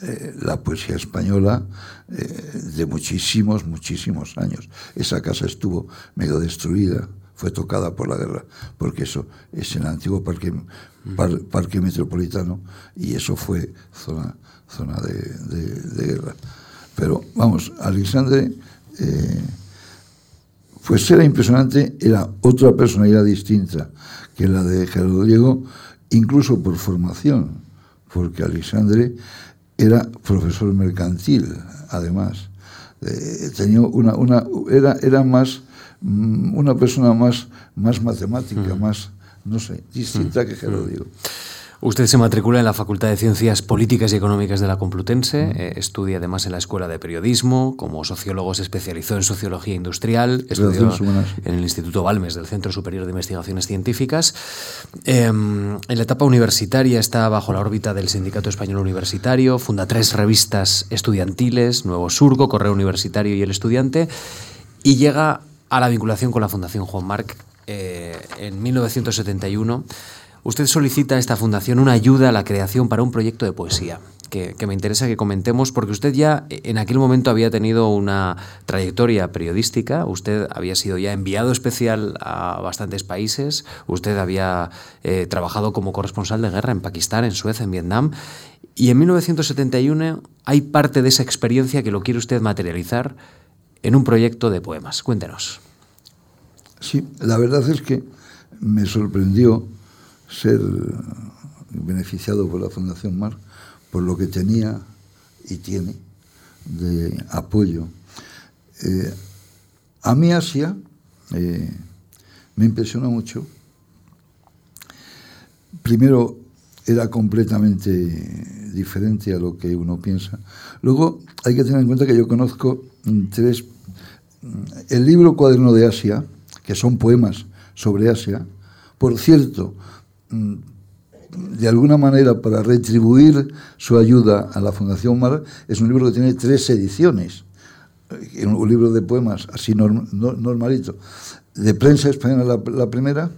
S2: eh, la poesía española eh, de muchísimos, muchísimos años. Esa casa estuvo medio destruida, fue tocada por la guerra, porque eso es el antiguo parque, parque metropolitano y eso fue zona, zona de guerra. Pero vamos, Alexandre, eh, pues era impresionante, era otra personalidad distinta que la de Gerardo Diego, incluso por formación, porque Alexandre era profesor mercantil, además. Eh, tenía una, una, era, era más una persona más, más matemática, más, no sé, distinta que Gerardo Diego.
S1: Usted se matricula en la Facultad de Ciencias Políticas y Económicas de la Complutense, eh, estudia además en la Escuela de Periodismo, como sociólogo se especializó en Sociología Industrial, estudió en el Instituto Balmes del Centro Superior de Investigaciones Científicas. Em, en la etapa universitaria está bajo la órbita del Sindicato Español Universitario, funda tres revistas estudiantiles, Nuevo Surco, Correo Universitario y El Estudiante, y llega a la vinculación con la Fundación Juan Marc eh, en 1971 Usted solicita a esta fundación una ayuda a la creación para un proyecto de poesía. Que, me interesa que comentemos, porque usted ya en aquel momento había tenido una trayectoria periodística, usted había sido ya enviado especial a bastantes países, usted había eh, trabajado como corresponsal de guerra en Pakistán, en Suecia, en Vietnam, y en 1971 hay parte de esa experiencia que lo quiere usted materializar en un proyecto de poemas. Cuéntenos.
S2: Sí, la verdad es que me sorprendió ser beneficiado por la Fundación Mar por lo que tenía y tiene de apoyo. Eh, a mí Asia eh, me impresionó mucho. Primero era completamente diferente a lo que uno piensa. Luego hay que tener en cuenta que yo conozco tres... El libro Cuaderno de Asia, que son poemas sobre Asia, por cierto, Mm, de alguna manera para retribuir su ayuda a la Fundación Mar, es un libro que tiene tres ediciones. Eh, un libro de poemas así normalito. De prensa española la, primera,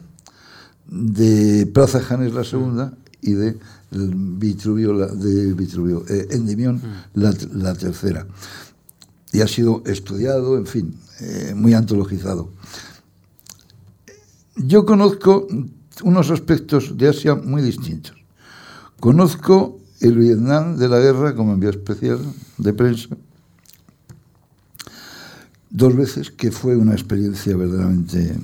S2: de Plaza Janes la segunda y de Vitruvio, de Vitruvio, eh, Endimión mm. la, tercera. Y ha sido estudiado, en fin, eh, muy antologizado. Yo conozco unos aspectos de Asia muy distintos. Conozco el Vietnam de la guerra como envío especial de prensa dos veces, que fue una experiencia verdaderamente,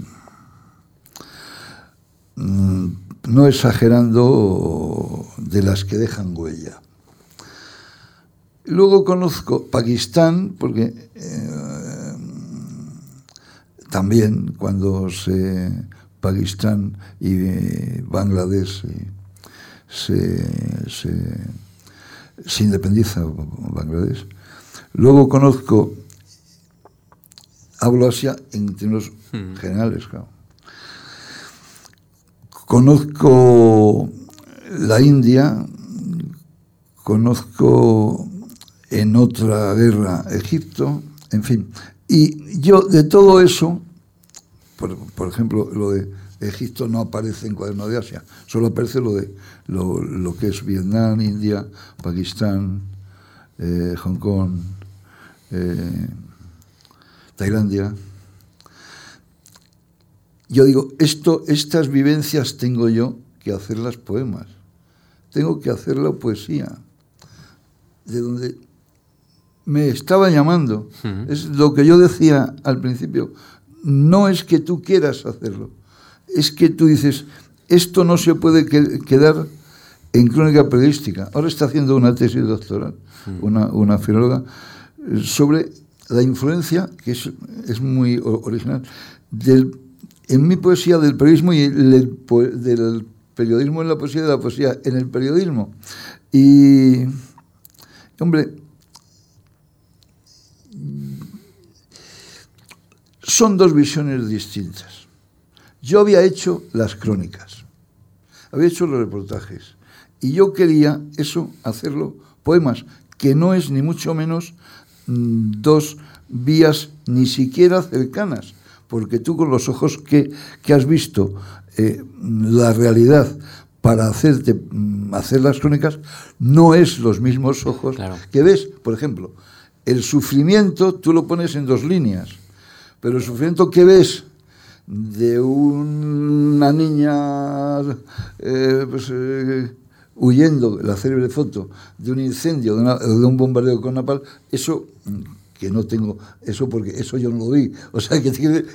S2: mm, no exagerando, de las que dejan huella. Luego conozco Pakistán, porque eh, también cuando se Pakistán y eh, Bangladesh se, se, independiza Bangladesh. Luego conozco, hablo Asia en términos hmm. generales, claro. conozco la India, conozco en otra guerra Egipto, en fin. Y yo de todo eso, por, ejemplo, lo de Egipto no aparece en Cuaderno de Asia, solo aparece lo de lo, que es Vietnam, India, Pakistán, eh, Hong Kong, eh, Tailandia. Yo digo, esto, estas vivencias tengo yo que hacerlas poemas, tengo que hacer la poesía, de donde me estaba llamando. Es lo que yo decía al principio. No es que tú quieras hacerlo, es que tú dices, esto no se puede quedar en crónica periodística. Ahora está haciendo una tesis doctoral, una, una filóloga, sobre la influencia, que es, es muy original, del en mi poesía del periodismo y del, periodismo en la poesía y de la poesía en el periodismo. Y, hombre, son dos visiones distintas. Yo había hecho las crónicas, había hecho los reportajes, y yo quería eso, hacerlo, poemas, que no es ni mucho menos mm, dos vías ni siquiera cercanas porque tú con los ojos que, has visto eh, la realidad para hacerte mm, hacer las crónicas no es los mismos ojos que ves. Por ejemplo, el sufrimiento tú lo pones en dos líneas, pero el sufrimiento que ves de una niña eh, pues, eh, huyendo, la célebre foto, de un incendio, de, un bombardeo con napal, eso que no tengo eso porque eso yo no lo vi. O sea, que,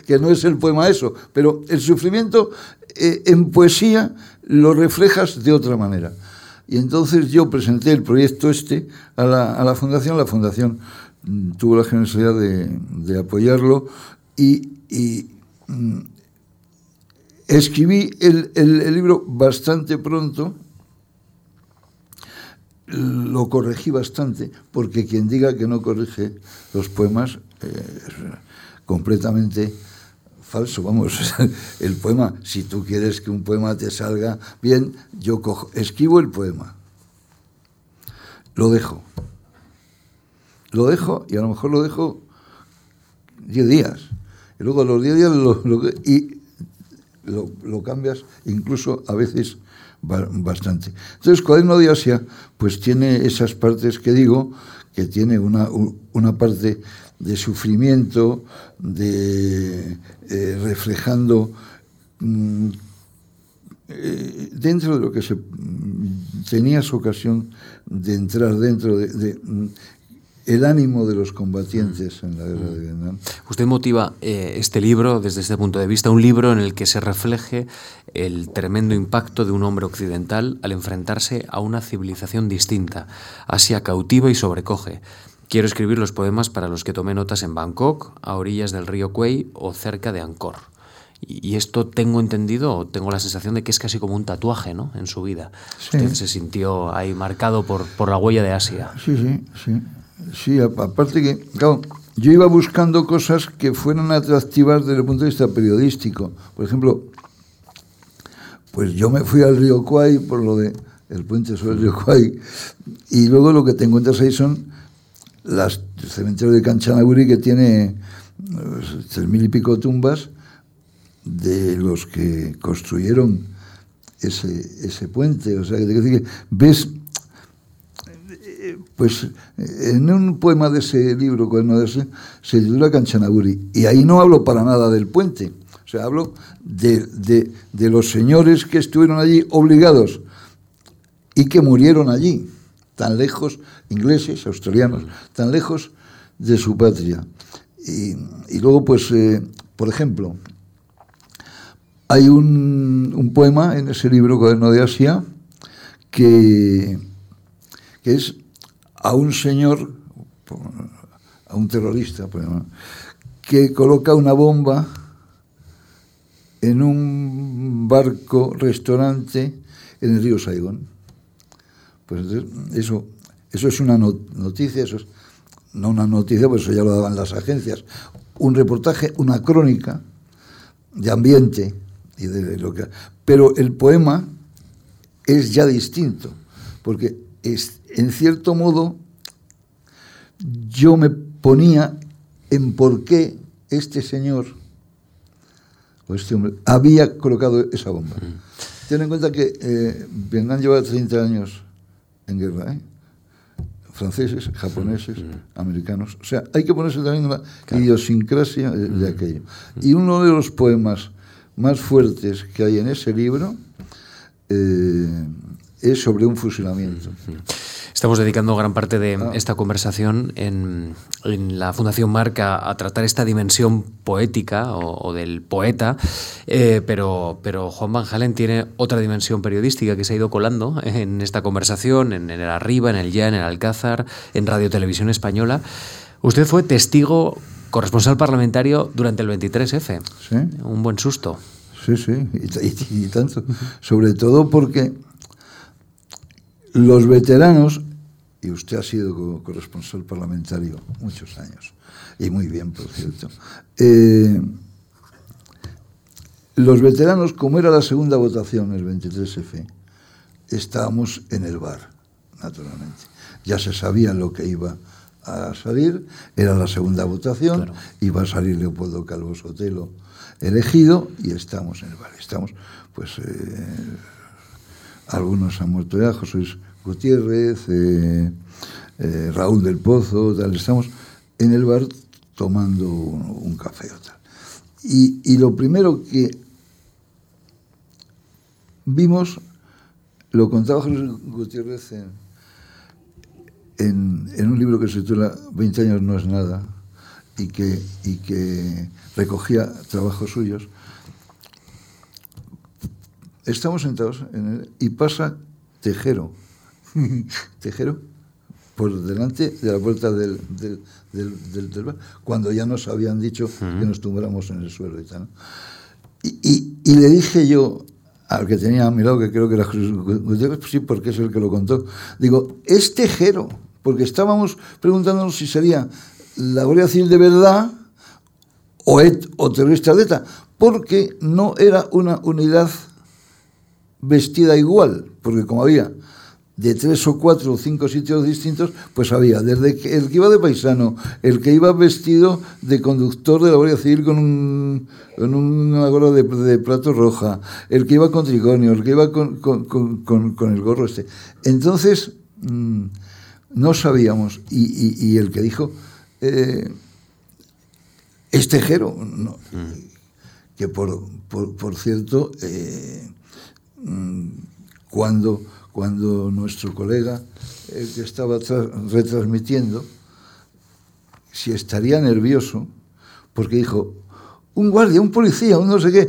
S2: que no es el poema eso. Pero el sufrimiento eh, en poesía lo reflejas de otra manera. Y entonces yo presenté el proyecto este a la, a la fundación. La fundación tuvo la generosidad de, apoyarlo y, mm, escribí el, el libro bastante pronto lo corregí bastante, porque quien diga que no corrige los poemas eh, es completamente falso. Vamos, el poema, si tú quieres que un poema te salga bien, yo cojo, escribo el poema, lo dejo. Lo dejo y a lo mejor lo dejo 10 días. Y luego a los 10 días lo, y lo cambias incluso a veces bastante. Entonces, Cuaderno de Asia, pues tiene esas partes que digo, que tiene una, una parte de sufrimiento, de eh, reflejando mm, eh, dentro de lo que se mm, tenías ocasión de entrar dentro de, mm, el ánimo de los combatientes en la guerra de Vietnam.
S1: Usted motiva eh, este libro desde este punto de vista, un libro en el que se refleje el tremendo impacto de un hombre occidental al enfrentarse a una civilización distinta. Asia cautiva y sobrecoge. Quiero escribir los poemas para los que tomé notas en Bangkok, a orillas del río Kwei o cerca de Angkor. Y esto tengo entendido, tengo la sensación de que es casi como un tatuaje, ¿no? En su vida. Usted se sintió ahí marcado por, por la huella de Asia.
S2: Sí, sí, sí. Sí, aparte que, claro, yo iba buscando cosas que fueran atractivas desde el punto de vista periodístico. Por ejemplo, pues yo me fui al río Kwai por lo de el puente sobre el río Kwai y luego lo que te encuentras ahí son las, el cementerio de Kanchanaburi que tiene pues, tres mil y pico tumbas de los que construyeron ese, ese puente. O sea, que, que ves pues en un poema de ese libro, de ese, se titula Kanchanaburi. Y ahí no hablo para nada del puente. O sea, hablo de, de, los señores que estuvieron allí obligados y que murieron allí, tan lejos, ingleses, australianos, tan lejos de su patria. Y, luego, pues, eh, por ejemplo, hay un, un, poema en ese libro, Cuaderno de Asia, que es a un señor, a un terrorista, que coloca una bomba en un barco restaurante en el río Saigón. Pues eso, eso es una noticia, eso es, no una noticia, pues eso ya lo daban las agencias. Un reportaje, una crónica de ambiente y de lo que... Pero el poema es ya distinto, porque es, en cierto modo yo me ponía en por qué este señor o este hombre había colocado esa bomba. Ten en cuenta que eh, Vietnam lleva 30 años en guerra, ¿eh? franceses, japoneses, americanos. O sea, hay que ponerse también la idiosincrasia de, aquello. Y uno de los poemas más fuertes que hay en ese libro eh, es sobre un fusilamiento.
S1: Estamos dedicando gran parte de ah. esta conversación en, la Fundación Marca a tratar esta dimensión poética o, del poeta, eh, pero, pero Juan Van Halen tiene otra dimensión periodística que se ha ido colando en esta conversación, en, el Arriba, en el Ya, en el Alcázar, en Radio Televisión Española. Usted fue testigo corresponsal parlamentario durante el 23F.
S2: Sí.
S1: Un buen susto.
S2: Sí, sí, y tanto. Sobre todo porque los veteranos, y usted ha sido corresponsal parlamentario muchos años, y muy bien, por cierto, eh, los veteranos, como era la segunda votación, el 23F, estábamos en el bar, naturalmente. Ya se sabía lo que iba a salir, era la segunda votación, iba a salir Leopoldo Calvo Sotelo elegido y estamos en el bar. Estamos, pues, eh, algunos han muerto ya, José Gutiérrez, eh, eh, Raúl del Pozo, tal, estamos en el bar tomando un, café o tal. Y, lo primero que vimos, lo contaba José Gutiérrez en, un libro que se titula 20 años no es nada y que, y que recogía trabajos suyos, Estamos sentados y pasa Tejero. Tejero por delante de la puerta del, del, bar, cuando ya nos habían dicho que nos tumbáramos en el suelo y tal. Y, y, le dije yo al que tenía a mi lado, que creo que era Jesús sí, porque es el que lo contó, digo, es Tejero, porque estábamos preguntándonos si sería la Guardia Civil de verdad o, et, o terrorista de ETA, porque no era una unidad vestida igual, porque como había de tres o cuatro o cinco sitios distintos, pues había desde el que iba de paisano, el que iba vestido de conductor de la Guardia Civil con, un, con una gorra de, plato roja, el que iba con trigonio, el que iba con, el gorro este. Entonces, mm, no sabíamos, y, el que dijo, eh, es tejero, no, mm. que por, por, cierto, eh, cuando, cuando nuestro colega, el que estaba retransmitiendo, si estaría nervioso, porque dijo, un guardia, un policía, un no sé qué,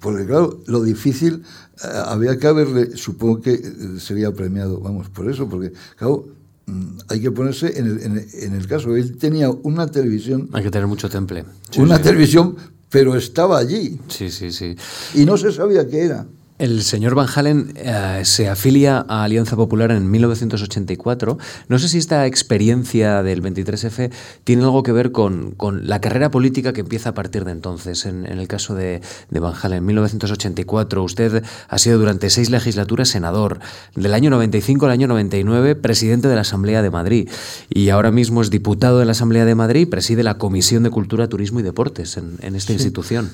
S2: porque claro, lo difícil eh, había que haberle, supongo que eh, sería premiado, vamos, por eso, porque claro, mm, hay que ponerse en el, en el, caso, él tenía una televisión.
S1: Hay que tener mucho temple.
S2: una televisión, pero estaba allí.
S1: Sí, sí, sí.
S2: Y no se sabía qué era.
S1: El señor Van Halen eh, se afilia a Alianza Popular en 1984. No sé si esta experiencia del 23F tiene algo que ver con, la carrera política que empieza a partir de entonces. En, el caso de, Van Halen, en 1984, usted ha sido durante seis legislaturas senador. Del año 95 al año 99, presidente de la Asamblea de Madrid. Y ahora mismo es diputado de la Asamblea de Madrid y preside la Comisión de Cultura, Turismo y Deportes en, esta institución.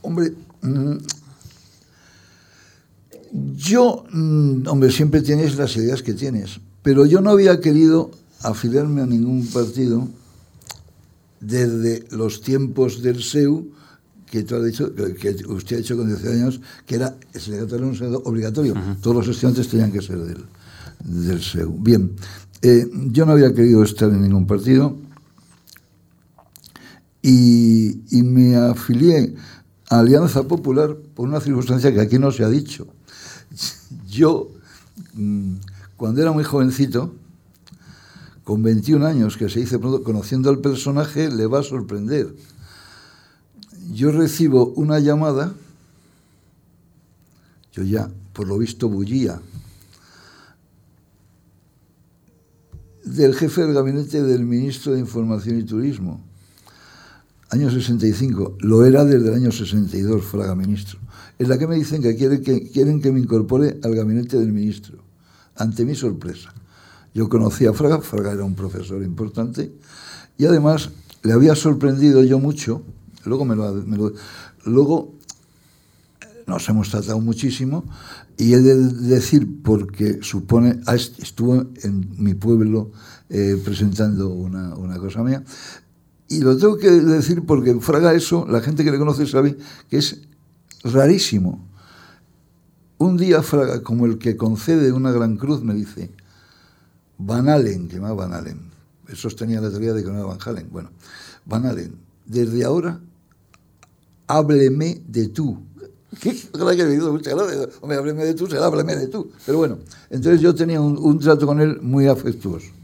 S2: Hombre. Yo, mm, hombre, siempre tienes las ideas que tienes, pero yo no había querido afiliarme a ningún partido desde los tiempos del SEU, que, tú has dicho, que usted ha dicho con 10 años, que era el secretario obligatorio. Todos los estudiantes tenían que ser del, del SEU. Bien, eh, yo no había querido estar en ningún partido y, y me afilié a Alianza Popular por una circunstancia que aquí no se ha dicho yo, mm, cuando era muy jovencito, con 21 años, que se dice pronto, conociendo al personaje, le va a sorprender. Yo recibo una llamada, yo ya, por lo visto, bullía, del jefe del gabinete del ministro de Información y Turismo, año 65, lo era desde el año 62, Fraga ministro, en la que me dicen que quieren que, me incorpore al gabinete del ministro, ante mi sorpresa. Yo conocía a Fraga, Fraga era un profesor importante, y además le había sorprendido yo mucho, luego me lo, me luego nos hemos tratado muchísimo y he de decir porque supone, estuvo en mi pueblo eh, presentando una, cosa mía y lo tengo que decir porque Fraga eso, la gente que le conoce sabe que es rarísimo. Un día Fraga, como el que concede una gran cruz, me dice, Van Allen, que más Van Allen, sostenía la teoría de que no era Van Halen, bueno, Van Allen, desde ahora hábleme de tú. ¿Qué? que me hizo mucha gracia. Hombre, hábleme de tú, será hábleme de tú. Pero bueno, entonces yo tenía un trato con él muy afectuoso.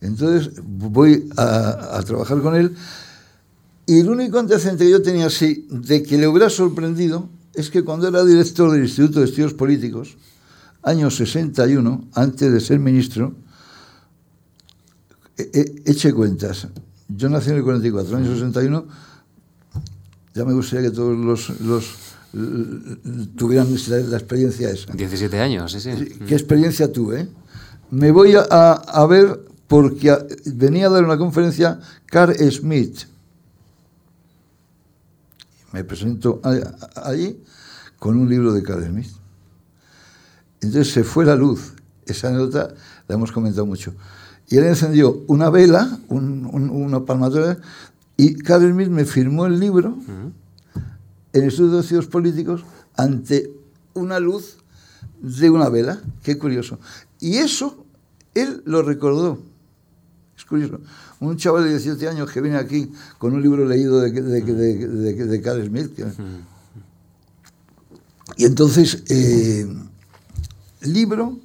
S2: Entonces voy a, a, trabajar con él y el único antecedente que yo tenía así de que le hubiera sorprendido es que cuando era director del Instituto de Estudios Políticos, año 61, antes de ser ministro, e, e, eche cuentas. Yo nací en el 44, año 61, ya me gustaría que todos los, los tuvieran la experiencia esa.
S1: 17 años, sí, sí.
S2: ¿Qué experiencia tuve? Me voy a, a ver porque venía a dar una conferencia Carl Smith. Me presento allí con un libro de Carl Smith. Entonces se fue la luz. Esa anécdota la hemos comentado mucho. Y él encendió una vela, un, un, una palmadora, y Carl Smith me firmó el libro uh -huh. en estudios de políticos ante una luz de una vela. Qué curioso. Y eso él lo recordó. Curioso. Un chaval de 17 años que viene aquí con un libro leído de, de, de, de, de Carl Smith. Que... Y entonces, eh, libro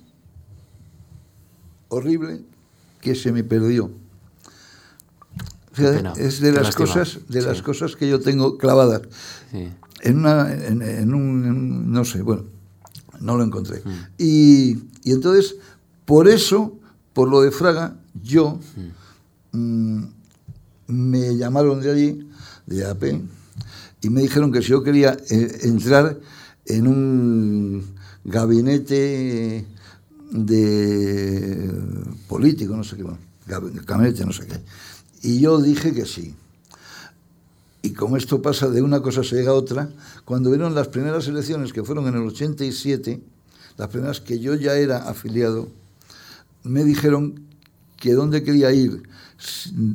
S2: horrible que se me perdió. O sea, es de las cosas de sí. las cosas que yo tengo clavadas sí. en, una, en, en, un, en, no sé bueno no lo encontré mm. y, y, entonces por eso por lo de Fraga yo mm. Me llamaron de allí de AP y me dijeron que si yo quería eh, entrar en un gabinete de político, no sé qué, bueno, gabinete, no sé qué. Y yo dije que sí. Y como esto pasa de una cosa se llega a otra, cuando vieron las primeras elecciones, que fueron en el 87, las primeras que yo ya era afiliado, me dijeron que dónde quería ir.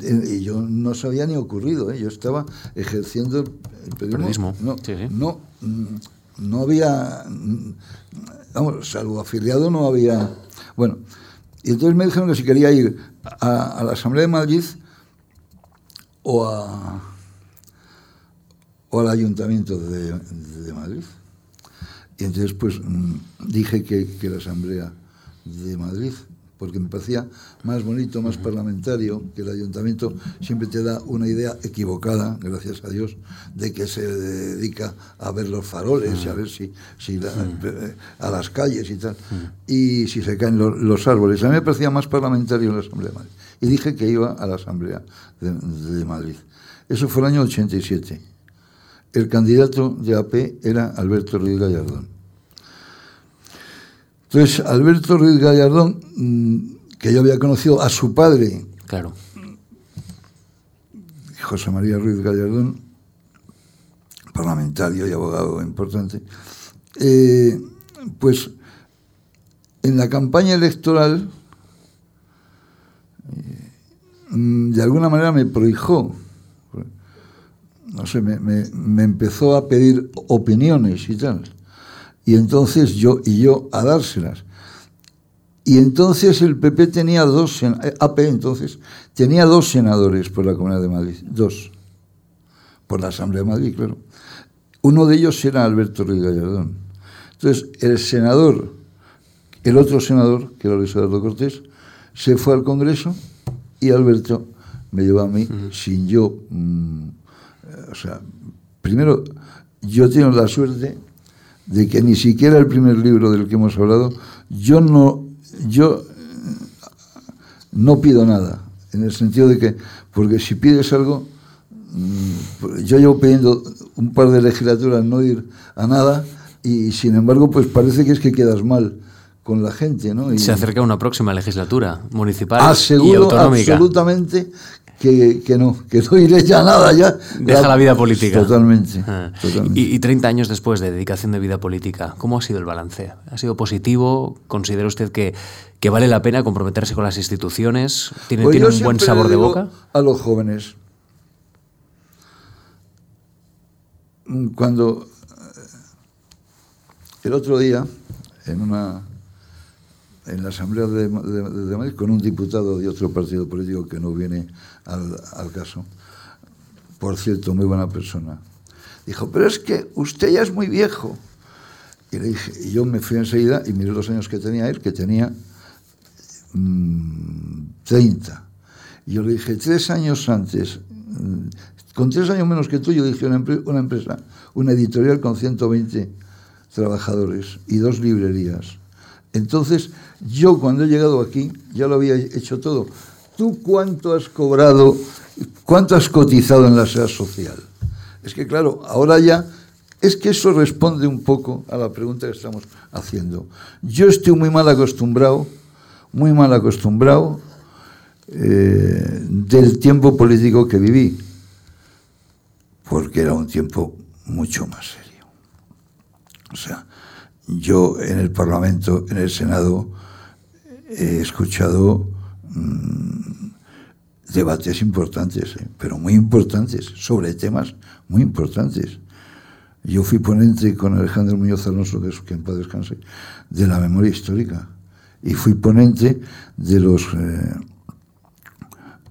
S2: Y yo no se había ni ocurrido, ¿eh? yo estaba ejerciendo el periodismo.
S1: periodismo.
S2: No,
S1: sí, sí.
S2: no, no había, vamos, salvo afiliado no había. Bueno, y entonces me dijeron que si quería ir a, a la Asamblea de Madrid o, a, o al Ayuntamiento de, de, Madrid. Y entonces pues dije que, que la Asamblea de Madrid porque me parecía más bonito, más parlamentario, que el ayuntamiento siempre te da una idea equivocada, gracias a Dios, de que se dedica a ver los faroles y a ver si, si la, a las calles y tal, y si se caen los, los, árboles. A mí me parecía más parlamentario la Asamblea de Madrid. Y dije que iba a la Asamblea de, de Madrid. Eso fue el año 87. El candidato de AP era Alberto Ruiz Gallardón. Entonces, Alberto Ruiz Gallardón, mm, que yo había conocido a su padre,
S1: claro.
S2: José María Ruiz Gallardón, parlamentario y abogado importante, eh, pues en la campaña electoral, eh, de alguna manera me prohijó, no sé, me, me, me empezó a pedir opiniones y tal y entonces yo y yo a dárselas. Y entonces el PP tenía dos, AP entonces, tenía dos senadores por la Comunidad de Madrid, dos, por la Asamblea de Madrid, claro. Uno de ellos era Alberto Ruiz Gallardón. Entonces, el senador, el otro senador, que era Luis Eduardo Cortés, se fue al Congreso y Alberto me llevó a mí uh -huh. sin yo, mmm, o sea, primero, yo tengo la suerte de que ni siquiera el primer libro del que hemos hablado, yo no, yo no pido nada, en el sentido de que, porque si pides algo, mm, yo llevo pidiendo un par de legislaturas no ir a nada y sin embargo pues parece que es que quedas mal con la gente, ¿no?
S1: Se acerca una próxima legislatura municipal y autonómica.
S2: absolutamente que, que, no, que no iré ya nada ya.
S1: Deja la, vida política.
S2: Totalmente.
S1: Ah. Y, y, 30 años después de dedicación de vida política, ¿cómo ha sido el balance? ¿Ha sido positivo? ¿Considera usted que, que vale la pena comprometerse con las instituciones? ¿Tiene,
S2: pues
S1: ¿tiene un buen sabor de boca?
S2: A los jóvenes. Cuando el otro día, en una en la Asamblea de, Madrid con un diputado de otro partido político que no viene al, caso. Por cierto, muy buena persona. Dijo, pero es que usted ya es muy viejo. Y le dije, y yo me fui enseguida y miré los años que tenía él, que tenía 30. Mm, y yo le dije, tres años antes, mm, con tres años menos que tú, yo dije una, una empresa, una editorial con 120 trabajadores y dos librerías. Entonces, yo cuando he llegado aquí, ya lo había hecho todo. ¿Tú cuánto has cobrado, cuánto has cotizado en la seguridad social? Es que claro, ahora ya, es que eso responde un poco a la pregunta que estamos haciendo. Yo estoy muy mal acostumbrado, muy mal acostumbrado eh, del tiempo político que viví, porque era un tiempo mucho más serio. O sea, yo en el Parlamento, en el Senado, he escuchado mmm, debates importantes, ¿eh? pero muy importantes, sobre temas muy importantes. Yo fui ponente con Alejandro Muñoz Alonso, que en paz descanse, de la memoria histórica. Y fui ponente de los eh,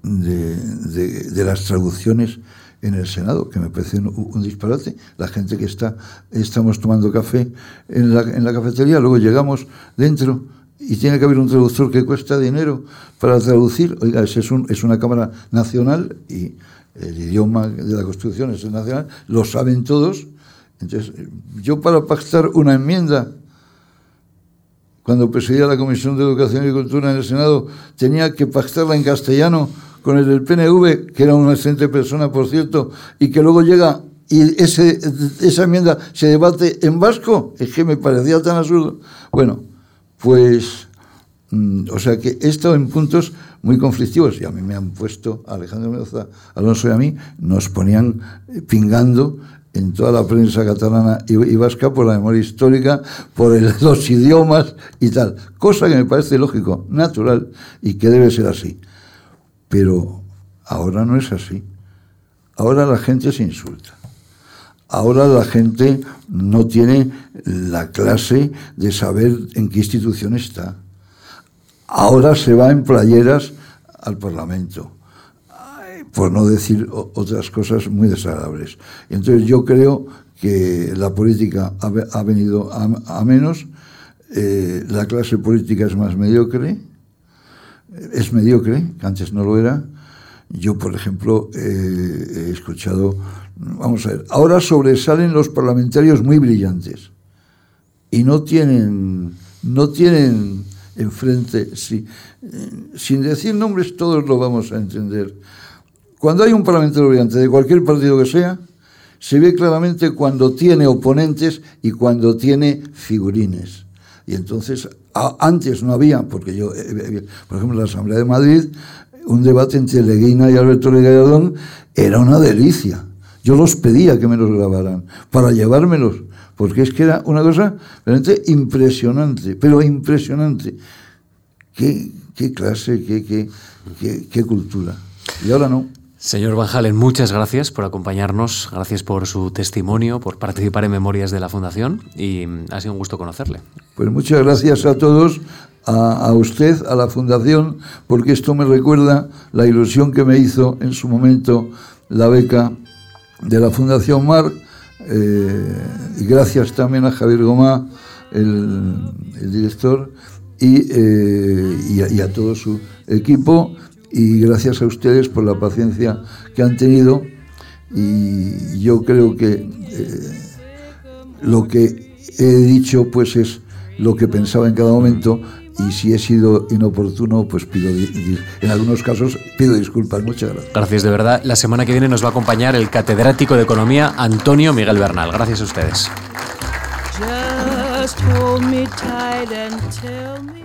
S2: de, las traducciones en el Senado, que me parece un, disparate. La gente que está, estamos tomando café en en la cafetería, luego llegamos dentro y tiene que haber un traductor que cuesta dinero para traducir. Oiga, es, un, es una Cámara Nacional y el idioma de la Constitución es el nacional, lo saben todos. Entonces, yo para pactar una enmienda, cuando presidía la Comisión de Educación y Cultura en el Senado, tenía que pactarla en castellano con el del PNV, que era una excelente persona, por cierto, y que luego llega y ese, esa enmienda se debate en vasco, es que me parecía tan absurdo. Bueno, pues, mm, o sea que he estado en puntos muy conflictivos y a mí me han puesto, Alejandro Mendoza, Alonso y a mí, nos ponían pingando en toda la prensa catalana y, vasca por la memoria histórica, por los idiomas y tal. Cosa que me parece lógico, natural y que debe ser así. Pero ahora no es así. Ahora la gente se insulta. Ahora la gente no tiene la clase de saber en qué institución está. Ahora se va en playeras al Parlamento, por no decir otras cosas muy desagradables. Entonces yo creo que la política ha, venido a, menos, eh, la clase política es más mediocre, es mediocre, que antes no lo era. Yo, por ejemplo, eh, he escuchado Vamos a ver, ahora sobresalen los parlamentarios muy brillantes y no tienen, no tienen enfrente, sí, sin decir nombres todos lo vamos a entender. Cuando hay un parlamentario brillante de cualquier partido que sea, se ve claramente cuando tiene oponentes y cuando tiene figurines. Y entonces, antes no había, porque yo, eh, eh, por ejemplo, la Asamblea de Madrid, un debate entre Leguina y Alberto Legalladón era una delicia yo los pedía que me los grabaran para llevármelos, porque es que era una cosa realmente impresionante, pero impresionante. Qué, qué clase, qué, qué, qué, qué cultura. Y ahora no.
S1: Señor Van Halen, muchas gracias por acompañarnos, gracias por su testimonio, por participar en Memorias de la Fundación y ha sido un gusto conocerle.
S2: Pues muchas gracias a todos, a, a, usted, a la Fundación, porque esto me recuerda la ilusión que me hizo en su momento la beca de la Fundación Mar, eh, y gracias también a Javier Gomá, el, director, eh, y, a, todo su equipo, y gracias a ustedes por la paciencia que han tenido. Y yo creo que eh, lo que he dicho pues es lo que pensaba en cada momento y si he sido inoportuno, pues pido, en algunos casos pido disculpas. Muchas gracias.
S1: Gracias de verdad. La semana que viene nos va a acompañar el catedrático de Economía Antonio Miguel Bernal. Gracias a ustedes. Just hold me tight and tell me